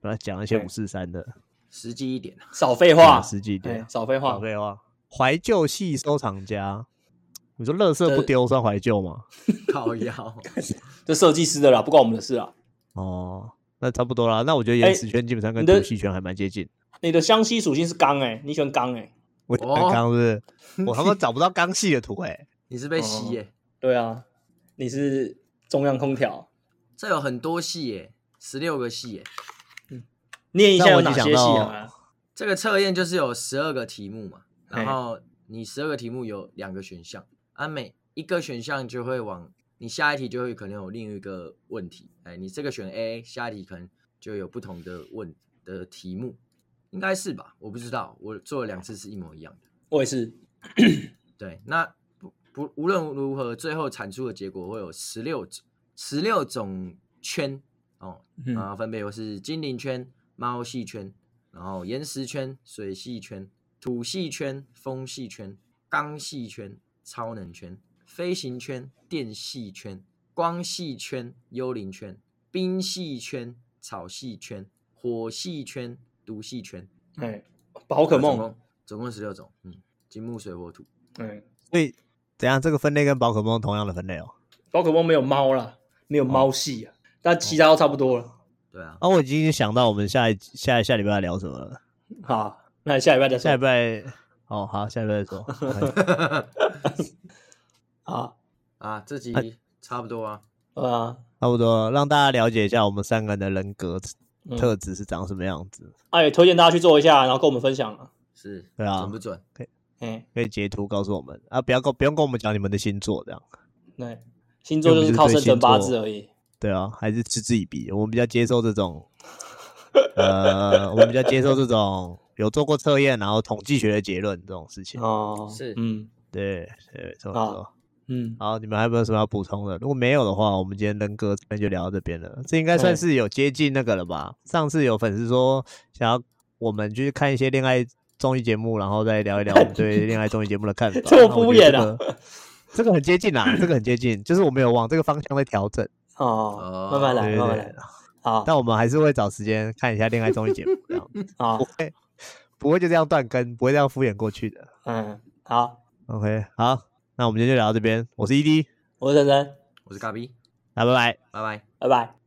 我要讲一些五四三的，实际一点，少废话，实际一点，少废话，少废话。怀旧系收藏家，你说垃圾不丢算怀旧吗？*laughs* 靠腰，这设计师的啦，不关我们的事啊。哦，那差不多啦。那我觉得岩石圈基本上跟土系圈还蛮接近。你的湘西属性是钢诶，你喜欢钢诶。我刚是，我他妈找不到钢系的图哎！*laughs* 你是被吸耶？对啊，你是中央空调。这有很多系耶，十六个系耶。嗯，念一下有哪些系啊？这个测验就是有十二个题目嘛，然后你十二个题目有两个选项，啊，每一个选项就会往你下一题就会可能有另一个问题。哎，你这个选 A，下一题可能就有不同的问的题目，应该是吧？我不知道，我做了两次是一模一样的。我也是。对，那不不无论如何，最后产出的结果会有十六十六种圈哦，然后分别又是精灵圈、猫系圈，然后岩石圈、水系圈、土系圈、风系圈、钢系圈、超能圈、飞行圈、电系圈、光系圈、幽灵圈、冰系圈、草系圈、火系圈、毒系圈。哎，宝可梦总共十六种，嗯，金木水火土。嗯，所以怎样？这个分类跟宝可梦同样的分类哦。宝可梦没有猫啦，没有猫系啊，哦、但其他都差不多了。哦、对啊。啊，我已经想到我们下一下下礼拜要聊什么了。好，那下礼拜再说。下礼拜哦，好，下礼拜再说。*laughs* 好啊，这集差不多啊。啊，差不多，让大家了解一下我们三个人的人格特质是长什么样子。哎、嗯，啊、也推荐大家去做一下，然后跟我们分享啊。是，对啊，准不准？可以。*laughs* 可以截图告诉我们啊，不要跟不用跟我们讲你们的星座这样。对，星座就是靠生辰八字而已。对啊，还是嗤之以鼻。我们比较接受这种，呃，我们比较接受这种有做过测验然后统计学的结论这种事情。哦，是，嗯，对，对，没错没错。嗯，好，你们还有没有什么要补充的？如果没有的话，我们今天人格这边就聊到这边了。这应该算是有接近那个了吧？上次有粉丝说想要我们去看一些恋爱。综艺节目，然后再聊一聊我们对恋爱综艺节目的看法。*laughs* 这么敷衍啊！*laughs* 这个很接近啦，这个很接近，就是我们有往这个方向在调整。哦，慢慢来，慢慢来。好，但我们还是会找时间看一下恋爱综艺节目，这样啊，*laughs* 不会不会就这样断更，不会这样敷衍过去的。嗯，好，OK，好，那我们今天就聊到这边。我是 ED，我是陈晨，我是嘎比，那，拜拜，拜拜，拜拜。